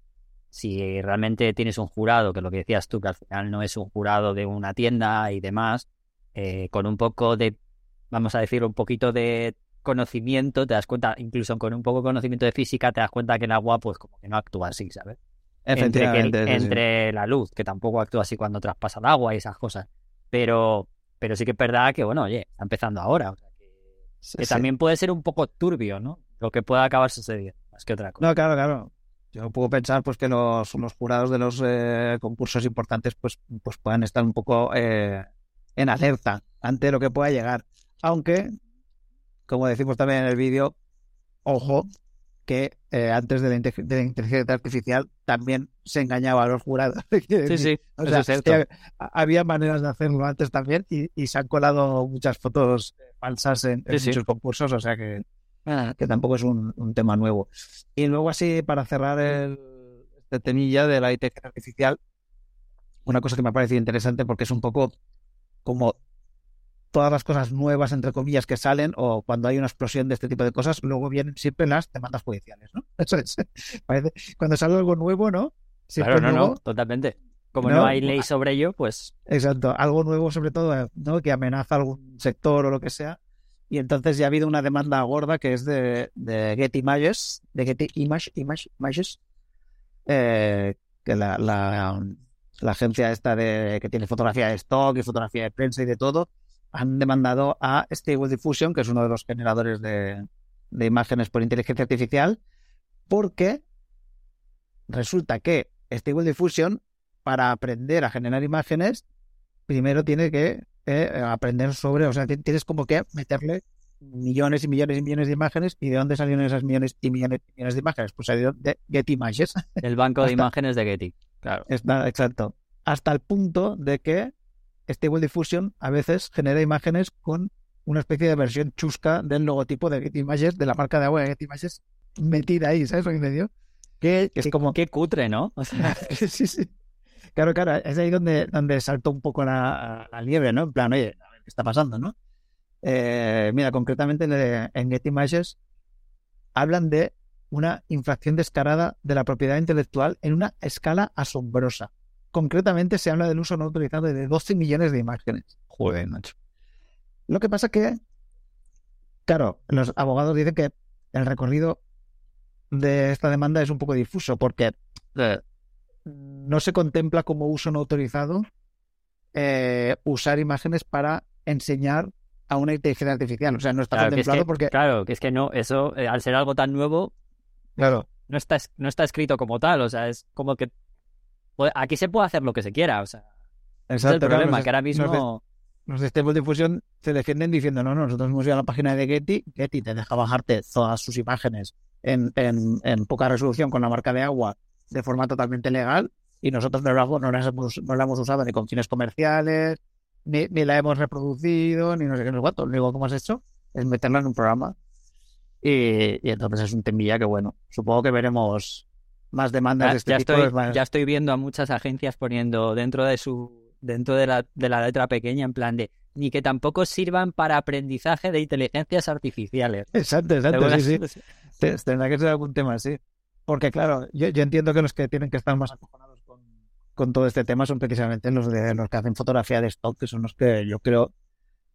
si realmente tienes un jurado, que lo que decías tú, que al final no es un jurado de una tienda y demás, eh, con un poco de, vamos a decir, un poquito de conocimiento, te das cuenta, incluso con un poco de conocimiento de física, te das cuenta que el agua, pues como que no actúa así, ¿sabes? Entre, entre la luz, que tampoco actúa así cuando traspasa el agua y esas cosas. Pero, pero sí que es verdad que, bueno, oye, está empezando ahora. que, también puede ser un poco turbio, ¿no? Lo que pueda acabar sucediendo, más que otra cosa. No, claro, claro. Yo puedo pensar pues que los, los jurados de los eh, concursos importantes pues, pues puedan estar un poco eh, en alerta ante lo que pueda llegar. Aunque, como decimos también en el vídeo, ojo, que eh, antes de la, inteligencia artificial también se engañaba a los jurados. sí, sí, había maneras de hacerlo antes también y, se han colado muchas fotos falsas en, en muchos concursos, o sea que Ah, que tampoco es un, tema nuevo. Y luego así, para cerrar el, este temilla de la inteligencia artificial, una cosa que me ha parecido interesante porque es un poco como todas las cosas nuevas, entre comillas, que salen o cuando hay una explosión de este tipo de cosas, luego vienen siempre las demandas judiciales, ¿no? Eso es. Parece, cuando sale algo nuevo, ¿no? claro, no, no, totalmente. Como no, hay ley sobre ello, pues... Exacto, algo nuevo sobre todo, ¿no? Que amenaza algún sector o lo que sea, y entonces ya ha habido una demanda gorda que es de, de Getty Images, de Getty Image, Image, Images, eh, que la, la, la, agencia esta de, que tiene fotografía de stock y fotografía de prensa y de todo, han demandado a Stable Diffusion, que es uno de los generadores de, de imágenes por inteligencia artificial, porque resulta que Stable Diffusion, para aprender a generar imágenes, primero tiene que eh, aprender sobre, o sea, tienes como que meterle millones y millones y millones de imágenes. ¿Y de dónde salieron esas millones y millones y millones de imágenes? Pues salieron de Getty Images. El banco de imágenes de Getty, claro. Está, exacto. Hasta el punto de que Stable Diffusion a veces genera imágenes con una especie de versión chusca del logotipo de Getty Images, de la marca de agua de Getty Images, metida ahí, ¿sabes lo que me dio? Que, es como... Qué cutre, ¿no? sí, sí. Claro, claro, es ahí donde, donde saltó un poco la, liebre, ¿no? En plan, oye, a ver qué está pasando, ¿no? Eh, mira, concretamente en, en Getty Images hablan de una infracción descarada de la propiedad intelectual en una escala asombrosa. Concretamente se habla del uso no autorizado de 12 millones de imágenes. Joder, macho. Lo que pasa que, claro, los abogados dicen que el recorrido de esta demanda es un poco difuso porque eh, no se contempla como uso no autorizado eh, usar imágenes para enseñar a una inteligencia artificial. O sea, no está contemplado porque. Claro, que es que no, eso, eh, al ser algo tan nuevo. Claro. No está, no está escrito como tal. O sea, es como que. Aquí se puede hacer lo que se quiera. O sea. Exacto, es el problema, que ahora mismo. Los, sistemas de difusión se defienden diciendo: no, no, nosotros hemos ido a la página de Getty. Getty te deja bajarte todas sus imágenes en, en, en poca resolución con la marca de agua de forma totalmente legal y nosotros no la, no hemos, no la hemos usado ni con fines comerciales, ni, ni, la hemos reproducido, ni no sé qué, no sé cuánto. Lo único que hemos hecho es meterla en un programa. Y, y entonces es un temilla que, bueno, supongo que veremos más demandas de este ya tipo. Estoy, Ya estoy viendo a muchas agencias poniendo dentro de su dentro de la, de la letra pequeña en plan de ni que tampoco sirvan para aprendizaje de inteligencias artificiales. Exacto, exacto, sí, sí. Tendrá que ser algún tema así. Porque claro, yo, yo, entiendo que los que tienen que estar más acojonados con, con todo este tema son precisamente los de los que hacen fotografía de stock, que son los que yo creo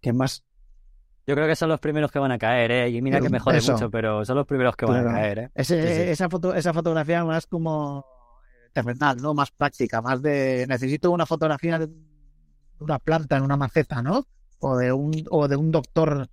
que más yo creo que son los primeros que van a caer, ¿eh? Y mira que me jode mucho, pero son los primeros que van a caer, ¿eh? Esa, foto, esa fotografía más como eh, terrenal, ¿no? Más práctica, más de... Necesito una fotografía de una planta en una maceta, ¿no? O de un, o de un doctor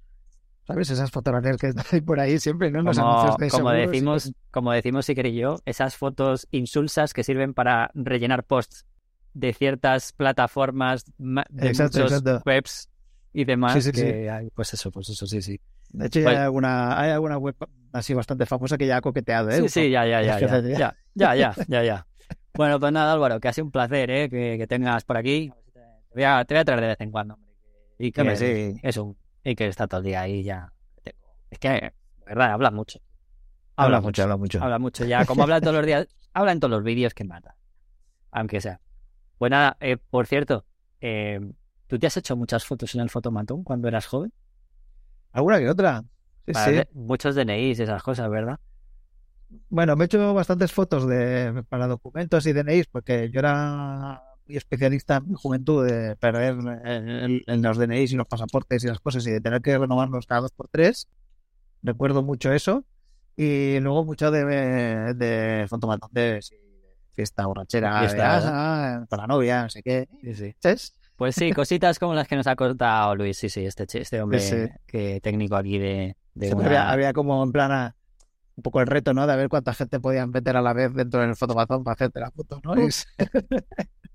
¿Sabes? Esas fotografías que están por ahí siempre, ¿no? Como, decimos, como decimos Iker y yo, esas fotos insulsas que sirven para rellenar posts de ciertas plataformas, de exacto, webs y demás. Sí, sí, sí. Pues eso, pues eso, sí, sí. De hecho, ya pues hay, alguna, hay alguna web así bastante famosa que ya ha coqueteado, ¿eh? Sí, sí, ya, ya, ya. ya, ya, ya, ya, ya. Bueno, pues nada, Álvaro, que ha sido un placer, ¿eh? Que, tengas por aquí. Te voy, a, traer de vez en cuando, hombre. Y que sí, sí. eso, y que está todo el día ahí ya. Es que, verdad, habla mucho. Habla, mucho, habla mucho. Habla mucho ya. Como habla todos los días, habla en todos los vídeos que mata. Aunque sea. Pues nada, eh, por cierto, eh, ¿tú te has hecho muchas fotos en el fotomatón cuando eras joven? ¿Alguna que otra? Sí, sí. Muchos DNIs y esas cosas, ¿verdad? Bueno, me he hecho bastantes fotos de, para documentos y DNIs porque yo era y especialista en juventud de perder en, los DNIs y los pasaportes y las cosas y de tener que renovarlos cada dos por tres. Recuerdo mucho eso. Y luego mucho de, de de fiesta borrachera, fiesta, para novia, no sé qué. Sí, Pues sí, cositas como las que nos ha contado Luis, sí, sí, este, este hombre que técnico aquí de... había, como en plan un poco el reto, ¿no? De ver cuánta gente podían meter a la vez dentro del fotomatón para hacerte la foto, ¿no?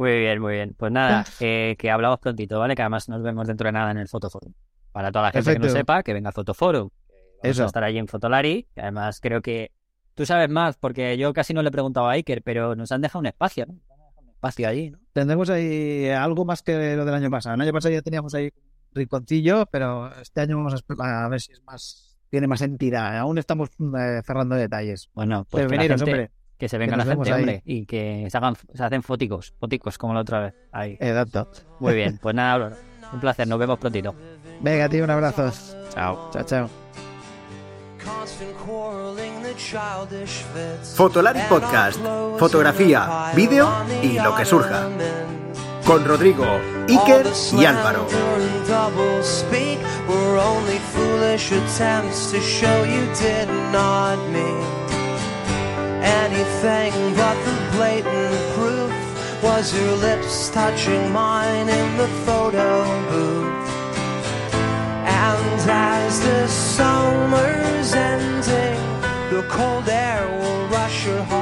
Muy bien, muy bien. Pues nada, eh, que hablamos prontito, ¿vale? Que además nos vemos dentro de nada en el Fotoforum. Para toda la gente que no sepa, que venga al Fotoforum. Vamos Eso. a estar allí en Fotolari. Y además creo que tú sabes más, porque yo casi no le he preguntado a Iker, pero nos han dejado un espacio, ¿no? Un espacio allí, ¿no? Tendremos ahí algo más que lo del año pasado. El año pasado ya teníamos ahí un rinconcillo, pero este año vamos a, ver si es más tiene más entidad. Aún estamos eh, cerrando detalles. Bueno, pues veniros, hombre que se venga la gente, hombre, y que se hagan, se hacen foticos, foticos como la otra vez. Ahí. Exacto. Muy bien, pues nada, un placer, nos vemos prontito. Venga, tío, un abrazo. Chao. Chao, chao. Fotolari Podcast, fotografía, vídeo y lo que surja. Con Rodrigo, Iker y Álvaro. Anything but the blatant proof was your lips touching mine in the photo booth. And as the summer's ending, the cold air will rush your heart.